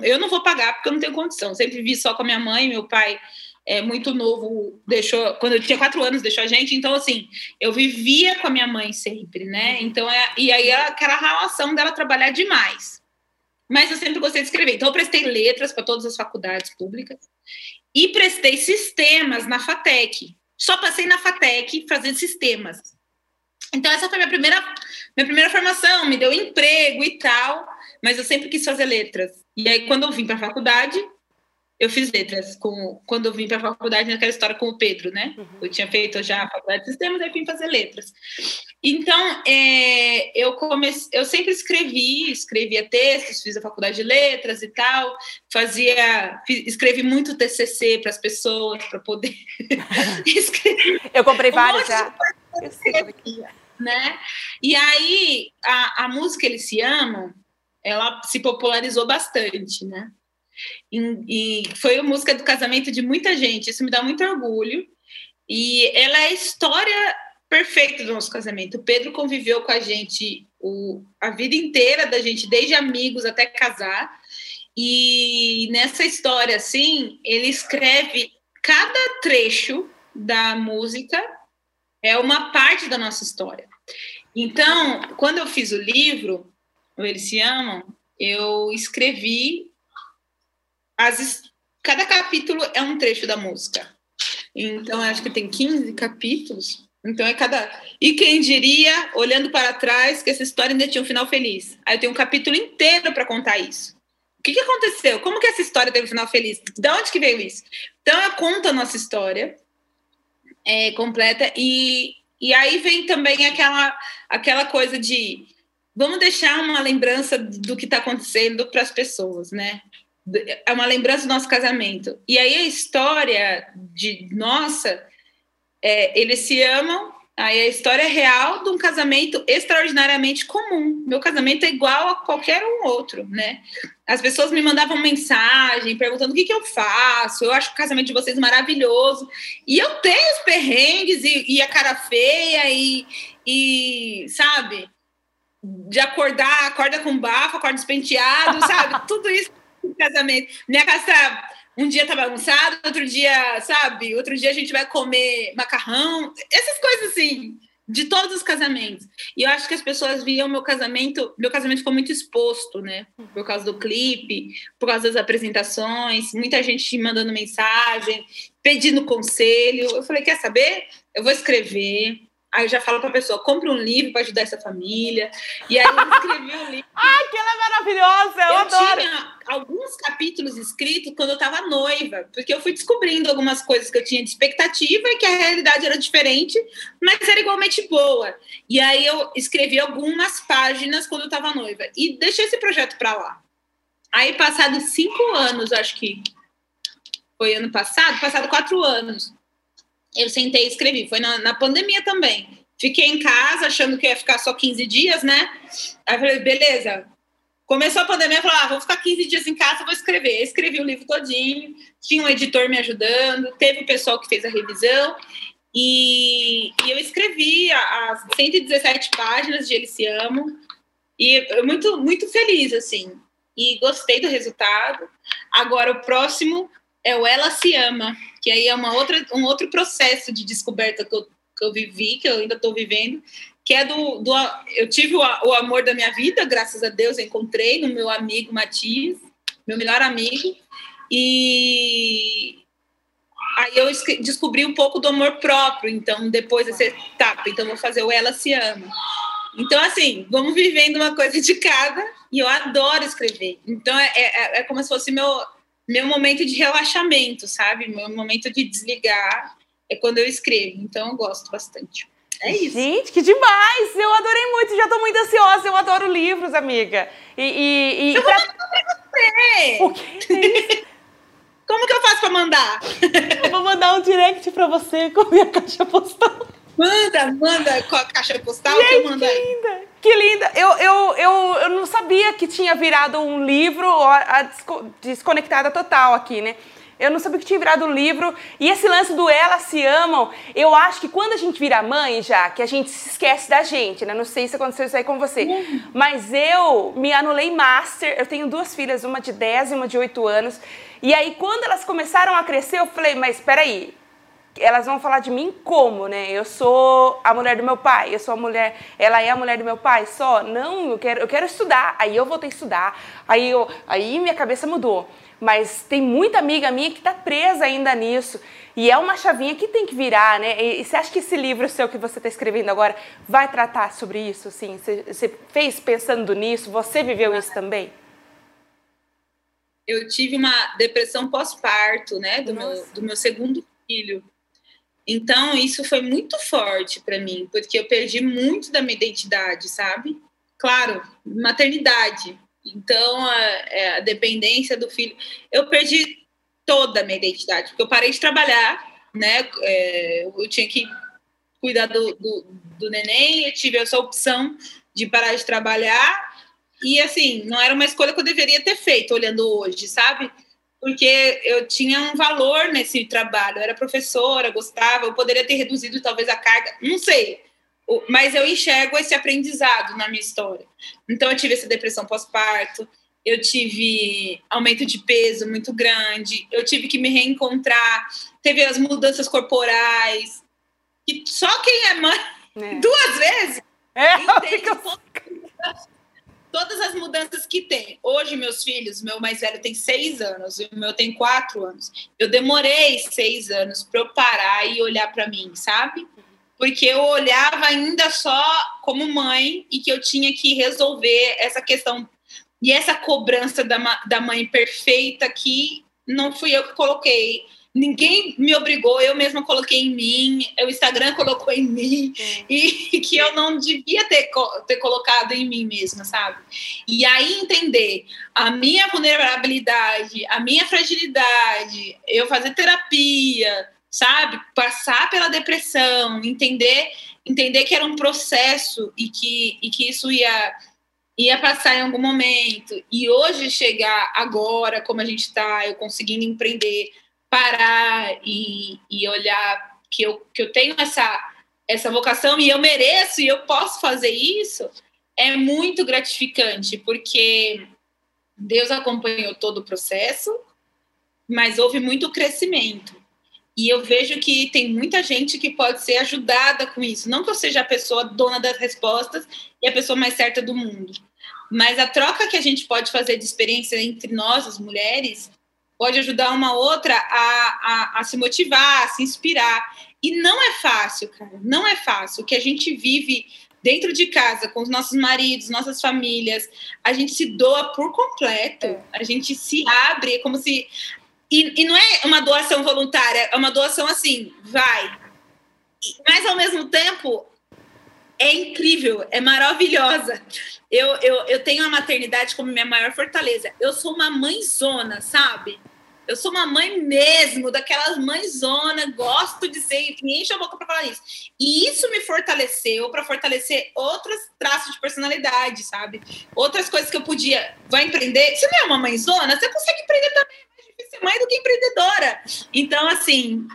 eu não vou pagar porque eu não tenho condição. Sempre vivi só com a minha mãe, meu pai é muito novo, deixou quando eu tinha quatro anos deixou a gente. Então assim, eu vivia com a minha mãe sempre, né? Então é, e aí aquela relação dela trabalhar demais. Mas eu sempre gostei de escrever. Então eu prestei letras para todas as faculdades públicas e prestei sistemas na Fatec. Só passei na Fatec fazendo sistemas. Então, essa foi minha primeira, minha primeira formação, me deu emprego e tal, mas eu sempre quis fazer letras. E aí, quando eu vim para a faculdade, eu fiz letras. Com, quando eu vim para a faculdade, naquela história com o Pedro, né? Uhum. Eu tinha feito já a faculdade de sistemas, aí vim fazer letras. Então, é, eu, comecei, eu sempre escrevi, escrevia textos, fiz a faculdade de letras e tal, fazia, fiz, escrevi muito TCC para as pessoas, para poder escrever. Eu comprei um vários já. Né? E aí, a, a música Eles Se Amam, ela se popularizou bastante, né? E, e foi a música do casamento de muita gente, isso me dá muito orgulho. E ela é a história perfeita do nosso casamento. O Pedro conviveu com a gente o, a vida inteira da gente, desde amigos até casar. E nessa história, assim, ele escreve cada trecho da música é uma parte da nossa história. Então, quando eu fiz o livro, Eles Se Amam, eu escrevi as, cada capítulo é um trecho da música. Então, acho que tem 15 capítulos. Então, é cada. E quem diria, olhando para trás, que essa história ainda tinha um final feliz? Aí eu tenho um capítulo inteiro para contar isso. O que, que aconteceu? Como que essa história teve um final feliz? De onde que veio isso? Então, eu conto a nossa história é, completa e, e aí vem também aquela, aquela coisa de vamos deixar uma lembrança do que está acontecendo para as pessoas, né? É uma lembrança do nosso casamento. E aí a história de nossa, é, eles se amam. Aí a história é real de um casamento extraordinariamente comum. Meu casamento é igual a qualquer um outro, né? As pessoas me mandavam mensagem perguntando o que, que eu faço. Eu acho o casamento de vocês maravilhoso. E eu tenho os perrengues e, e a cara feia e, e sabe? De acordar, acorda com bafo, acorda despenteado, sabe? Tudo isso casamento. Minha casa tá, um dia tá bagunçado, outro dia, sabe? Outro dia a gente vai comer macarrão. Essas coisas assim, de todos os casamentos. E eu acho que as pessoas viam meu casamento, meu casamento ficou muito exposto, né? Por causa do clipe, por causa das apresentações, muita gente mandando mensagem, pedindo conselho. Eu falei, quer saber? Eu vou escrever, Aí eu já falo para a pessoa, compre um livro para ajudar essa família. E aí eu escrevi um livro. Ai, que ela é maravilhosa, eu, eu adoro. tinha alguns capítulos escritos quando eu estava noiva, porque eu fui descobrindo algumas coisas que eu tinha de expectativa e que a realidade era diferente, mas era igualmente boa. E aí eu escrevi algumas páginas quando eu estava noiva e deixei esse projeto para lá. Aí, passados cinco anos, acho que foi ano passado, passado quatro anos, eu sentei e escrevi. Foi na, na pandemia também. Fiquei em casa achando que ia ficar só 15 dias, né? Aí eu falei, beleza. Começou a pandemia, eu falei, ah, vou ficar 15 dias em casa, vou escrever. Escrevi o livro todinho, tinha um editor me ajudando, teve o pessoal que fez a revisão, e, e eu escrevi as 117 páginas de Eles Se Amam, e eu muito, muito feliz, assim, e gostei do resultado. Agora, o próximo é o Ela Se Ama, que aí é uma outra, um outro processo de descoberta que eu, que eu vivi, que eu ainda estou vivendo, que é do, do eu tive o, o, amor da minha vida, graças a Deus, encontrei no meu amigo Matias, meu melhor amigo, e aí eu descobri um pouco do amor próprio, então depois dessa etapa, então vou fazer o Ela Se Ama. Então, assim, vamos vivendo uma coisa de cada, e eu adoro escrever. Então, é, é, é como se fosse meu, meu momento de relaxamento, sabe? Meu momento de desligar é quando eu escrevo. Então eu gosto bastante. É isso. Gente, que demais! Eu adorei muito, já tô muito ansiosa. Eu adoro livros, amiga. E. e, e eu pra... vou mandar pra você! O quê? Como que eu faço pra mandar? Eu vou mandar um direct pra você com a minha caixa postal. Manda, manda com a caixa postal Gente, que eu mando aí. Que linda! Que linda! Eu, eu, eu, eu não sabia que tinha virado um livro, a desconectada total aqui, né? Eu não sabia que tinha virado um livro. E esse lance do Elas Se Amam, eu acho que quando a gente vira mãe já, que a gente se esquece da gente, né? Não sei se aconteceu isso aí com você. Uhum. Mas eu me anulei master. Eu tenho duas filhas, uma de 10 e uma de 8 anos. E aí, quando elas começaram a crescer, eu falei, mas espera aí, elas vão falar de mim como, né? Eu sou a mulher do meu pai, eu sou a mulher, ela é a mulher do meu pai, só? Não, eu quero, eu quero estudar. Aí eu voltei a estudar. Aí eu, aí minha cabeça mudou. Mas tem muita amiga minha que está presa ainda nisso. E é uma chavinha que tem que virar, né? E, e você acha que esse livro seu que você está escrevendo agora vai tratar sobre isso? Sim, você, você fez pensando nisso? Você viveu isso também? Eu tive uma depressão pós-parto, né? Do meu, do meu segundo filho. Então, isso foi muito forte para mim, porque eu perdi muito da minha identidade, sabe? Claro, maternidade. Então, a, é, a dependência do filho. Eu perdi toda a minha identidade, porque eu parei de trabalhar, né? É, eu tinha que cuidar do, do, do neném, eu tive essa opção de parar de trabalhar. E, assim, não era uma escolha que eu deveria ter feito, olhando hoje, sabe? Porque eu tinha um valor nesse trabalho. Eu era professora, gostava, eu poderia ter reduzido talvez a carga, não sei. Mas eu enxergo esse aprendizado na minha história. Então, eu tive essa depressão pós-parto, eu tive aumento de peso muito grande, eu tive que me reencontrar, teve as mudanças corporais, que só quem é mãe é. duas vezes é, entende todas as mudanças que tem. Hoje, meus filhos, meu mais velho tem seis anos e o meu tem quatro anos. Eu demorei seis anos para eu parar e olhar para mim, sabe? Porque eu olhava ainda só como mãe e que eu tinha que resolver essa questão e essa cobrança da, da mãe perfeita que não fui eu que coloquei ninguém me obrigou, eu mesma coloquei em mim, o Instagram colocou em mim, e que eu não devia ter, ter colocado em mim mesma, sabe? E aí entender a minha vulnerabilidade, a minha fragilidade, eu fazer terapia, sabe? Passar pela depressão, entender, entender que era um processo e que, e que isso ia ia passar em algum momento. E hoje chegar agora, como a gente está, eu conseguindo empreender, parar e, e olhar que eu, que eu tenho essa, essa vocação e eu mereço e eu posso fazer isso, é muito gratificante, porque Deus acompanhou todo o processo, mas houve muito crescimento. E eu vejo que tem muita gente que pode ser ajudada com isso. Não que eu seja a pessoa dona das respostas e a pessoa mais certa do mundo, mas a troca que a gente pode fazer de experiência entre nós, as mulheres, pode ajudar uma outra a, a, a, se motivar, a se inspirar. E não é fácil, cara, não é fácil. O que a gente vive dentro de casa, com os nossos maridos, nossas famílias, a gente se doa por completo, é. a gente se abre, é como se. E, e não é uma doação voluntária, é uma doação assim, vai. Mas ao mesmo tempo, é incrível, é maravilhosa. Eu, eu, eu tenho a maternidade como minha maior fortaleza. Eu sou uma mãezona, sabe? Eu sou uma mãe mesmo, daquelas mãezona, gosto de ser, me enche a boca para falar isso. E isso me fortaleceu para fortalecer outros traços de personalidade, sabe? Outras coisas que eu podia. Vai empreender? Você não é uma mãezona? Você consegue empreender também. É mais difícil ser mãe do que empreendedora. Então, assim.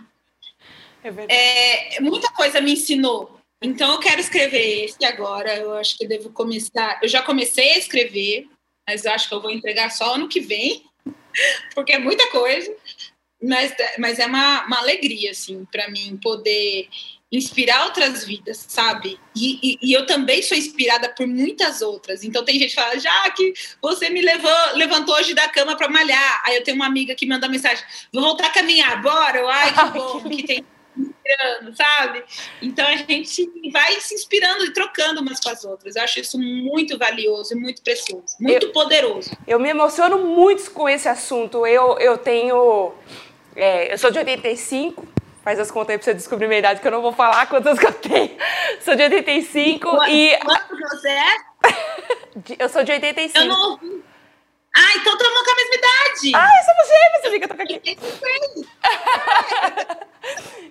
É, é muita coisa me ensinou. Então, eu quero escrever esse agora. Eu acho que devo começar. Eu já comecei a escrever, mas eu acho que eu vou entregar só ano que vem porque é muita coisa, mas, mas é uma, uma alegria, assim, para mim, poder inspirar outras vidas, sabe? E, e, e, eu também sou inspirada por muitas outras. Então tem gente que fala, já que você me levou, levantou hoje da cama para malhar. Aí eu tenho uma amiga que manda mensagem, vou voltar a caminhar, bora? Ai, que bom, que tem inspirando, sabe? Então a gente vai se inspirando e trocando umas com as outras. Eu acho isso muito valioso e muito precioso, muito eu, poderoso. Eu me emociono muito com esse assunto. Eu, eu tenho. É, eu sou de 85, faz as contas aí pra você descobrir minha idade, que eu não vou falar quantas que eu tenho. Sou de 85 e. e... Quanto você é? eu sou de 85. Eu não ouvi. Ah, então estamos com a mesma idade. Ah, somos gêmeos, amiga, tô aqui.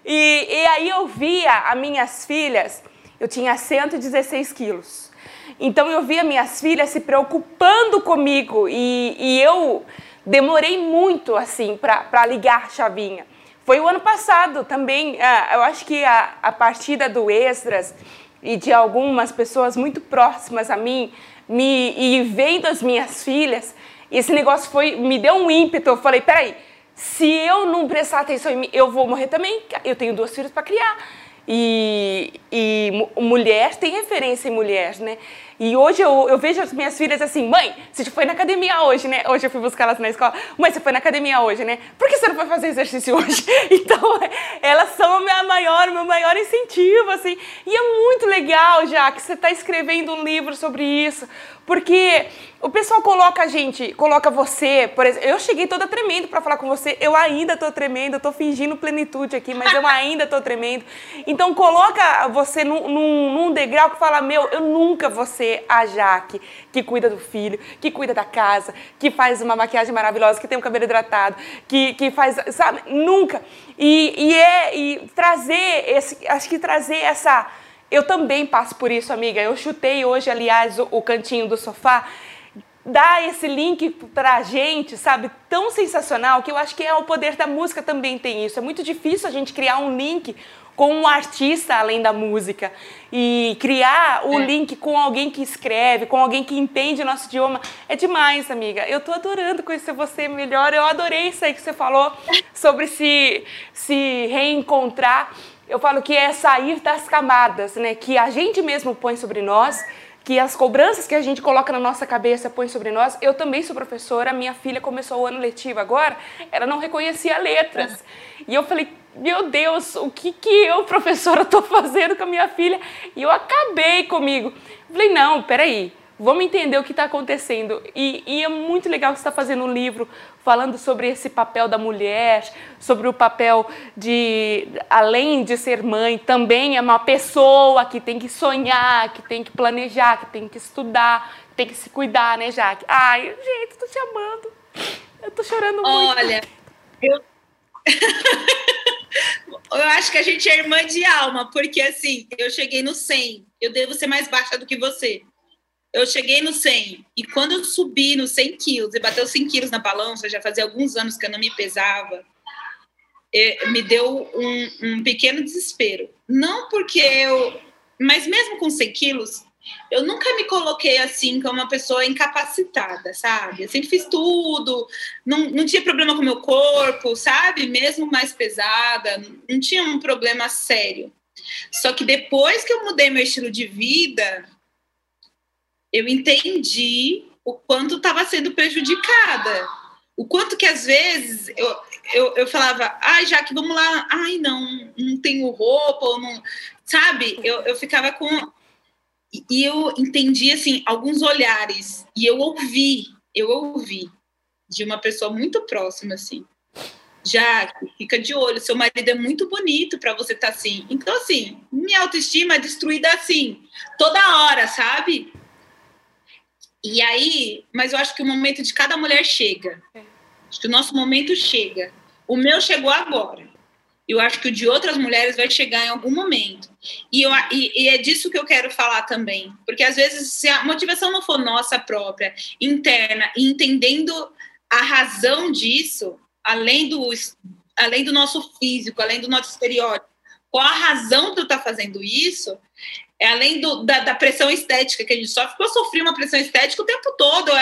e, e aí eu via as minhas filhas, eu tinha 116 quilos. Então eu via minhas filhas se preocupando comigo e, e eu demorei muito assim para ligar a chavinha. Foi o ano passado também, ah, eu acho que a, a partida do Extras e de algumas pessoas muito próximas a mim, me, e vendo as minhas filhas, e esse negócio foi, me deu um ímpeto. Eu falei, peraí, se eu não prestar atenção em mim, eu vou morrer também. Eu tenho duas filhas para criar. E, e, mulher tem referência em mulher, né? E hoje eu, eu vejo as minhas filhas assim, mãe, você foi na academia hoje, né? Hoje eu fui buscar elas na escola. Mãe, você foi na academia hoje, né? Por que você não foi fazer exercício hoje? Então, elas são o meu maior, meu maior incentivo, assim. E é muito legal, já que você está escrevendo um livro sobre isso. Porque o pessoal coloca a gente, coloca você, por exemplo, eu cheguei toda tremendo para falar com você, eu ainda tô tremendo, eu tô fingindo plenitude aqui, mas eu ainda tô tremendo. Então coloca você num, num, num, degrau que fala, meu, eu nunca vou ser a Jaque, que cuida do filho, que cuida da casa, que faz uma maquiagem maravilhosa, que tem um cabelo hidratado, que, que faz, sabe, nunca. E, e é, e trazer esse, acho que trazer essa eu também passo por isso, amiga. Eu chutei hoje, aliás, o, o cantinho do sofá. Dá esse link pra gente, sabe? Tão sensacional que eu acho que é o poder da música também tem isso. É muito difícil a gente criar um link com um artista além da música e criar o é. link com alguém que escreve, com alguém que entende o nosso idioma. É demais, amiga. Eu tô adorando conhecer você melhor. Eu adorei isso aí que você falou sobre se, se reencontrar eu falo que é sair das camadas, né? Que a gente mesmo põe sobre nós, que as cobranças que a gente coloca na nossa cabeça põe sobre nós. Eu também sou professora, minha filha começou o ano letivo agora, ela não reconhecia letras. E eu falei, meu Deus, o que que eu, professora, estou fazendo com a minha filha? E eu acabei comigo. Falei, não, peraí, vamos entender o que está acontecendo. E, e, é muito legal que você está fazendo um livro falando sobre esse papel da mulher, sobre o papel de, além de ser mãe, também é uma pessoa que tem que sonhar, que tem que planejar, que tem que estudar, que tem que se cuidar, né, Jaque? Ai, gente, tô te amando. Eu tô chorando muito. Olha, eu. eu acho que a gente é irmã de alma, porque assim, eu cheguei no 100, eu devo ser mais baixa do que você eu cheguei no 100 e quando eu subi nos 100 quilos e bateu 100 quilos na balança, já fazia alguns anos que eu não me pesava, me deu um, um pequeno desespero. Não porque eu. Mas mesmo com 100 quilos, eu nunca me coloquei assim como uma pessoa incapacitada, sabe? Eu sempre fiz tudo, não, não tinha problema com o meu corpo, sabe? Mesmo mais pesada, não tinha um problema sério. Só que depois que eu mudei meu estilo de vida, eu entendi o quanto estava sendo prejudicada. O quanto que às vezes eu, eu, eu falava, ai, já que vamos lá, ai, não, não tenho roupa, ou não. Sabe? Eu, eu ficava com. E eu entendi, assim, alguns olhares, e eu ouvi, eu ouvi de uma pessoa muito próxima, assim. Já fica de olho, seu marido é muito bonito para você estar tá assim. Então, assim, minha autoestima é destruída assim, toda hora, sabe? E aí, mas eu acho que o momento de cada mulher chega. É. Acho que o nosso momento chega. O meu chegou agora. Eu acho que o de outras mulheres vai chegar em algum momento. E, eu, e, e, é disso que eu quero falar também. Porque às vezes, se a motivação não for nossa própria, interna, e entendendo a razão disso, além do, além do nosso físico, além do nosso estereótipo, qual a razão de eu estar fazendo isso, é além do, da, da, pressão estética que a gente sofre, porque eu sofri uma pressão estética o tempo todo. Eu,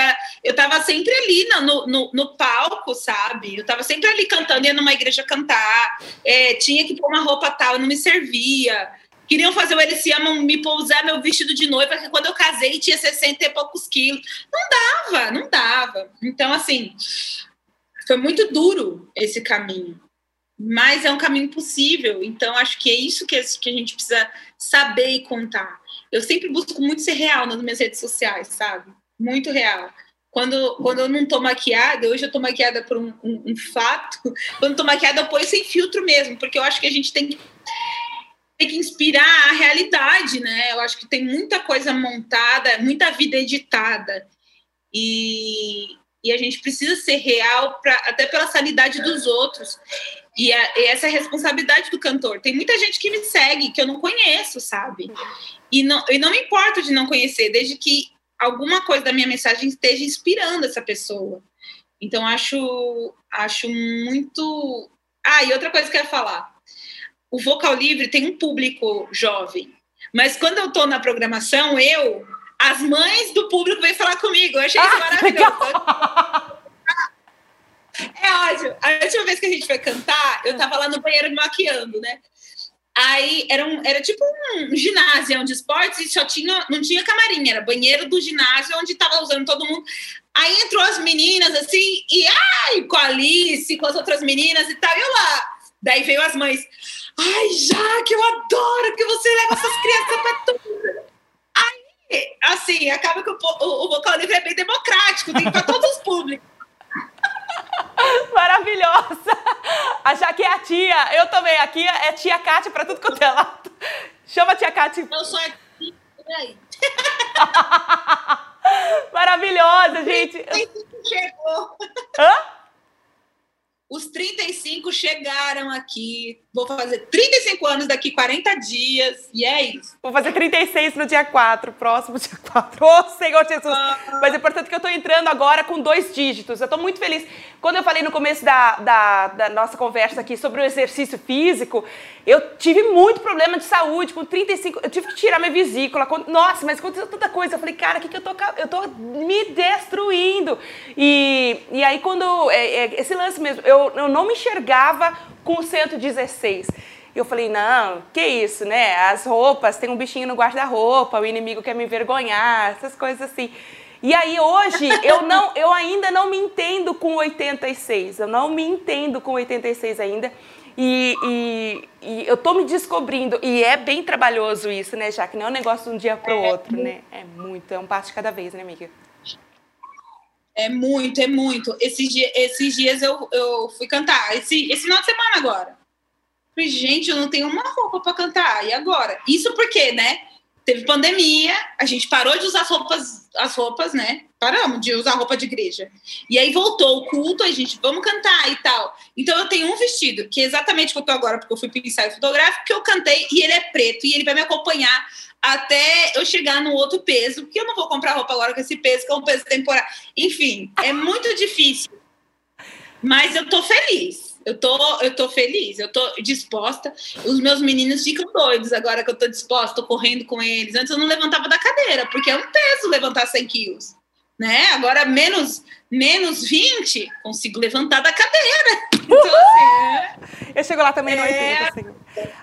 eu tava sempre ali no, no, no palco, sabe? Eu tava sempre ali cantando, ia numa igreja cantar, é, tinha que pôr uma roupa tal, não me servia. Queriam fazer o Eles Amam, me pousar meu vestido de noiva, porque quando eu casei tinha 60 e poucos quilos. Não dava, não dava. Então, assim, foi muito duro esse caminho mas é um caminho possível. Então, acho que é isso que a gente precisa saber e contar. Eu sempre busco muito ser real nas minhas redes sociais, sabe? Muito real. Quando, quando eu não tô maquiada, hoje eu tô maquiada por um, um, um fato, quando tô maquiada eu ponho sem filtro mesmo, porque eu acho que a gente tem que, tem que inspirar a realidade, né? Eu acho que tem muita coisa montada, muita vida editada. E, e a gente precisa ser real pra, até pela sanidade dos outros. E, a, e, essa é a responsabilidade do cantor. Tem muita gente que me segue que eu não conheço, sabe? E não, e não me importo de não conhecer, desde que alguma coisa da minha mensagem esteja inspirando essa pessoa. Então, acho, acho muito. Ah, e outra coisa que eu ia falar: o Vocal Livre tem um público jovem, mas quando eu estou na programação, eu as mães do público vêm falar comigo. Eu achei isso ah, maravilhoso. É ótimo. A última vez que a gente foi cantar, eu tava lá no banheiro me maquiando, né? Aí era, um, era tipo um ginásio de esportes e só tinha, não tinha camarim, era banheiro do ginásio onde estava usando todo mundo. Aí entrou as meninas assim, e ai, com a Alice, com as outras meninas e tal, e eu lá. Daí veio as mães. Ai, Jaque, eu adoro que você leva essas crianças para tudo. Assim, acaba que o, o, o vocal livre é bem democrático, tem para todos os públicos. Maravilhosa! A Jaque é a tia. Eu também. Aqui é tia Kátia para tudo quanto é lado. Chama a tia Kátia. Eu sou a tia. Peraí. Maravilhosa, gente. Chegou. Hã? Os 35 chegaram aqui. Vou fazer 35 anos daqui 40 dias. E é isso. Vou fazer 36 no dia 4, próximo dia 4. Ô, oh, Senhor Jesus! Ah. Mas é importante que eu estou entrando agora com dois dígitos. Eu estou muito feliz. Quando eu falei no começo da, da, da, nossa conversa aqui sobre o exercício físico, eu tive muito problema de saúde. Com 35, eu tive que tirar minha vesícula. Nossa, mas aconteceu tanta coisa. Eu falei, cara, o que, que eu tô. Eu tô me destruindo. E, e aí, quando. É, é, esse lance mesmo, eu, eu não me enxergava com 116. Eu falei, não, que isso, né? As roupas, tem um bichinho no guarda-roupa, o inimigo quer me envergonhar, essas coisas assim. E aí hoje eu não, eu ainda não me entendo com 86. Eu não me entendo com 86 ainda. E, e, e eu tô me descobrindo. E é bem trabalhoso isso, né, já que não é um negócio de um dia pro é, outro, né? É muito, é um passo de cada vez, né, amiga? É muito, é muito. Esses, dia, esses dias eu, eu fui cantar, esse, esse final de semana agora. Falei, gente, eu não tenho uma roupa para cantar. E agora? Isso porque, né? teve pandemia, a gente parou de usar as roupas, as roupas, né? Paramos de usar roupa de igreja. E aí voltou o culto, a gente, vamos cantar e tal. Então eu tenho um vestido, que é exatamente o que eu tô agora, porque eu fui para ensaio fotográfico, que eu cantei e ele é preto e ele vai me acompanhar até eu chegar no outro peso, porque eu não vou comprar roupa agora com esse peso, que é um peso temporário. Enfim, é muito difícil. Mas eu tô feliz eu tô, eu tô feliz, eu tô disposta. Os meus meninos ficam doidos agora que eu tô disposta, tô correndo com eles. Antes eu não levantava da cadeira, porque é um peso levantar 100 quilos. Né? Agora, menos, menos 20, consigo levantar da cadeira. Então, assim, é... Eu chego lá também no é... 80, assim.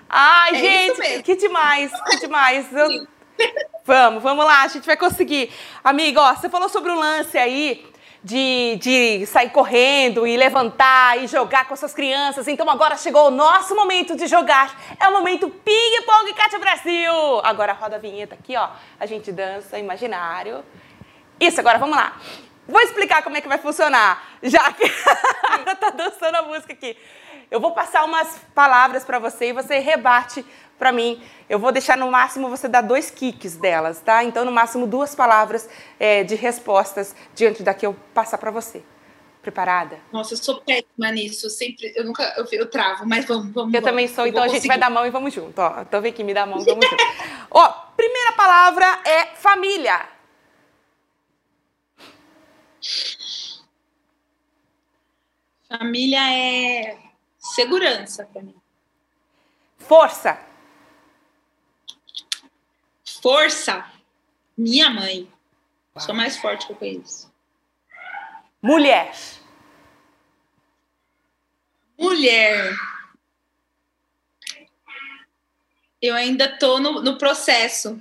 Ai, é gente, que demais, que demais. Eu... Vamos, vamos lá, a gente vai conseguir. Amiga, ó, você falou sobre o lance aí de, de sair correndo e levantar e jogar com suas crianças. Então agora chegou o nosso momento de jogar. É o momento Ping Pong Cátia Brasil. Agora roda a vinheta aqui, ó. A gente dança imaginário. Isso, agora vamos lá. Vou explicar como é que vai funcionar, já que tá dançando a música aqui. Eu vou passar umas palavras para você e você rebate para mim. Eu vou deixar no máximo você dar dois kicks delas, tá? Então, no máximo duas palavras é, de respostas diante da que eu passar para você. Preparada? Nossa, eu sou péssima nisso. Eu sempre, eu nunca, eu, eu travo, mas vamos, vamos. Eu vamos. também sou, então a gente vai dar mão e vamos junto. Ó, então vem aqui, me dá a mão, vamos junto. Ó, primeira palavra é família. Família é segurança para mim. Força. Força. Minha mãe. Uau. Sou mais forte que eu conheço. Mulher. Mulher. Eu ainda tô no, no processo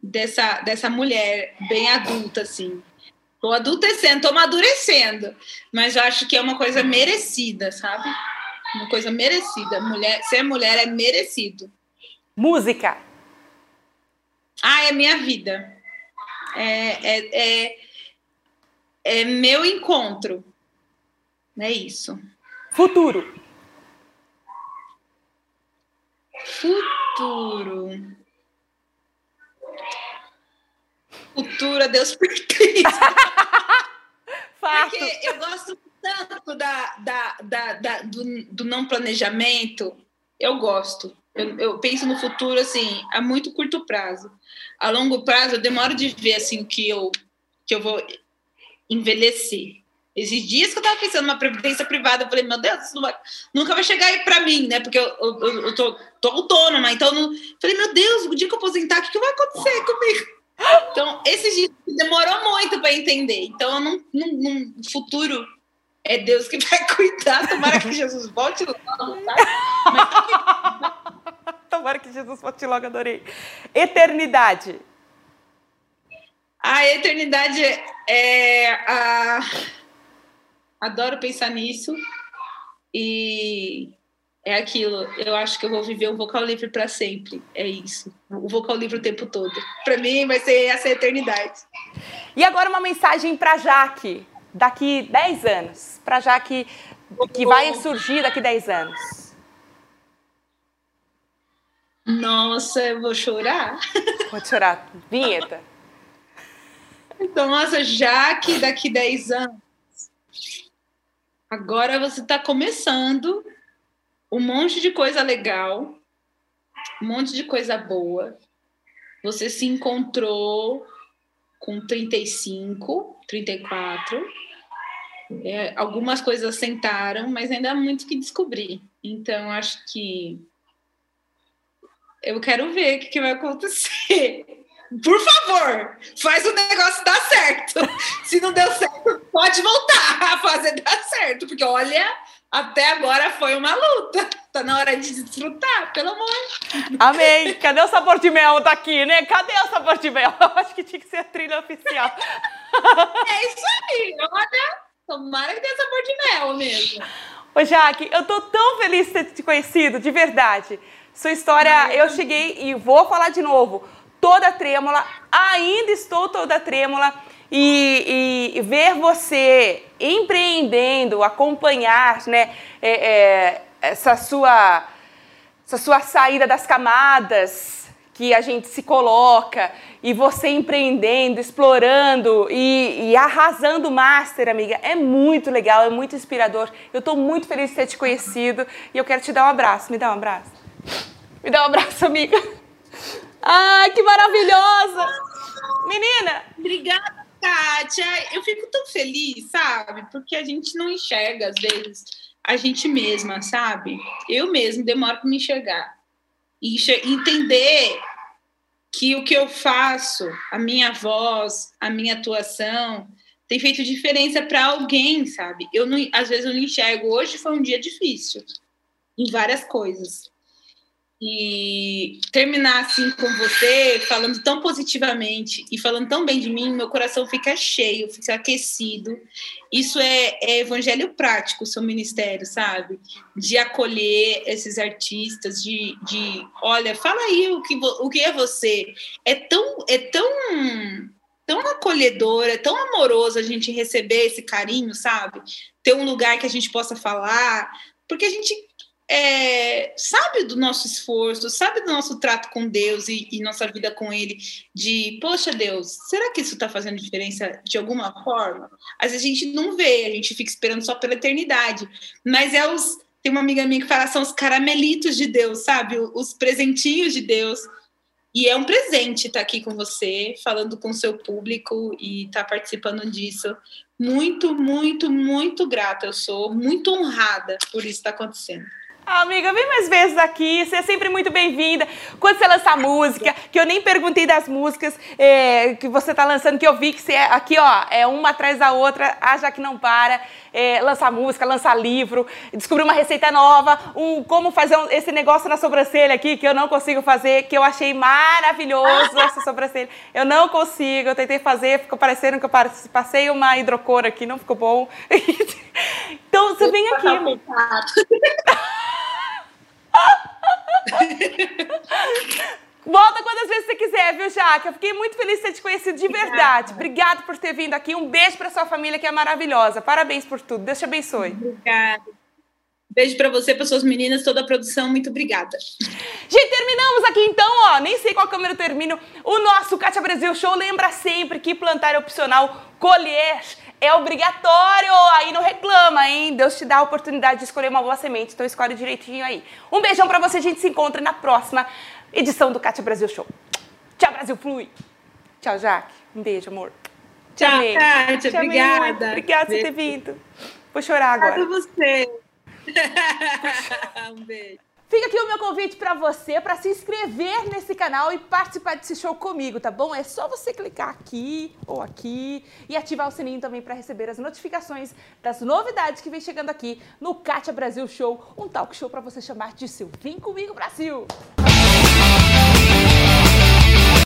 dessa, dessa mulher bem adulta, assim. Tô adultecendo, tô amadurecendo. Mas eu acho que é uma coisa merecida, sabe? Uma coisa merecida. Mulher, ser mulher é merecido. Música. Ah, é minha vida. É, é, é, é meu encontro. É isso. Futuro. Futuro. Futuro a Deus pertence. Fato. Porque eu gosto tanto da, da, da, da do, do, não planejamento. Eu gosto. Eu, eu, penso no futuro assim a muito curto prazo. A longo prazo eu demoro de ver assim que eu que eu vou envelhecer. Esses dias que eu tava pensando numa previdência privada, eu falei, meu Deus, isso vai, nunca vai chegar aí para mim, né? Porque eu, eu, eu tô, tô, autônoma, então não, falei, meu Deus, o dia que eu aposentar, o que, que vai acontecer comigo? Então, esses dias demorou muito para entender. Então, no futuro é Deus que vai cuidar. Tomara que Jesus volte logo, tá? Mas, Tomara que Jesus volte logo, adorei. Eternidade. A eternidade é a... Adoro pensar nisso. E é aquilo. Eu acho que eu vou viver o vocal livre para sempre. É isso. O vocal livre o tempo todo. Para mim vai ser essa eternidade. E agora uma mensagem para Jaque, daqui 10 anos. Para Jaque que vai surgir daqui 10 anos. Nossa, eu vou chorar. Vou chorar. Vinheta. Então, nossa, Jaque daqui 10 anos. Agora você está começando um monte de coisa legal, um monte de coisa boa. Você se encontrou com 35, 34. É, algumas coisas sentaram, mas ainda há muito que descobrir. Então, acho que eu quero ver o que, que vai acontecer. Por favor, faz o negócio dar certo. Se não deu certo, pode voltar a fazer dar certo, porque olha, até agora foi uma luta. Tá na hora de desfrutar, pelo amor. Amém. Cadê o sabor de mel daqui, né? Cadê o sabor de mel? Eu acho que tinha que ser a trilha oficial. É isso aí. Olha, tomara que tenha sabor de mel mesmo. Ô, Jaque, eu tô tão feliz de ter te conhecido, de verdade. Sua história, eu cheguei e vou falar de novo, toda trêmula, ainda estou toda trêmula. E, e, ver você empreendendo, acompanhar né, é, é, essa, sua, essa sua saída das camadas que a gente se coloca, e você empreendendo, explorando e, e arrasando o Master, amiga, é muito legal, é muito inspirador. Eu estou muito feliz de ter te conhecido e eu quero te dar um abraço. Me dá um abraço. Me dá um abraço, amiga. Ai, que maravilhosa! Menina! Obrigada Kátia, eu fico tão feliz, sabe? Porque a gente não enxerga, às vezes, a gente mesma, sabe? Eu mesmo demoro para me enxergar. E entender que o que eu faço, a minha voz, a minha atuação, tem feito diferença para alguém, sabe? Eu não, às vezes eu não enxergo. Hoje foi um dia difícil em várias coisas e terminar assim com você, falando tão positivamente e falando tão bem de mim, meu coração fica cheio, fica aquecido. Isso é, é evangelho prático, seu ministério, sabe? De acolher esses artistas, de, de olha, fala aí o que, o que é você. É tão, é tão, tão acolhedor, é tão amoroso a gente receber esse carinho, sabe? Ter um lugar que a gente possa falar, porque a gente é, sabe do nosso esforço, sabe do nosso trato com Deus e, e nossa vida com Ele, de, poxa Deus, será que isso está fazendo diferença de alguma forma? Às vezes a gente não vê, a gente fica esperando só pela eternidade, mas é os. Tem uma amiga minha que fala, são os caramelitos de Deus, sabe? Os presentinhos de Deus. E é um presente estar tá aqui com você, falando com o seu público e estar tá participando disso. Muito, muito, muito grata. Eu sou muito honrada por isso estar tá acontecendo. Amiga, vem mais vezes aqui, você é sempre muito bem-vinda. Quando você lançar música, que eu nem perguntei das músicas é, que você tá lançando, que eu vi que você é aqui, ó, é uma atrás da outra, a já que não para. É, lançar música, lançar livro, descobrir uma receita nova, um como fazer um, esse negócio na sobrancelha aqui, que eu não consigo fazer, que eu achei maravilhoso essa sobrancelha. Eu não consigo, eu tentei fazer, ficou parecendo que eu passei uma hidrocor aqui, não ficou bom. então, você vem aqui. Volta quantas vezes você quiser, viu, Jaque? Eu fiquei muito feliz de ter te conhecido de verdade. Obrigada por ter vindo aqui. Um beijo para sua família, que é maravilhosa. Parabéns por tudo. Deus te abençoe. Obrigada. Beijo para você, para suas meninas, toda a produção. Muito obrigada. Gente, terminamos aqui então, ó. Nem sei qual câmera eu termino. O nosso Cátia Brasil Show lembra sempre que plantar é opcional, colher é obrigatório. Aí não reclama, hein? Deus te dá a oportunidade de escolher uma boa semente, então escolhe direitinho aí. Um beijão para você, a gente se encontra na próxima edição do Cátia Brasil Show. Tchau, Brasil Flui. Tchau, Jaque. Um beijo, amor. Tchau, Kátia. Obrigada. Obrigada por ter vindo. Vou chorar agora. Obrigada você. um beijo. Fica aqui o meu convite para você para se inscrever nesse canal e participar desse show comigo, tá bom? É só você clicar aqui ou aqui e ativar o sininho também para receber as notificações das novidades que vem chegando aqui no Kátia Brasil Show, um talk show para você chamar de seu Vem Comigo Brasil. Tchau.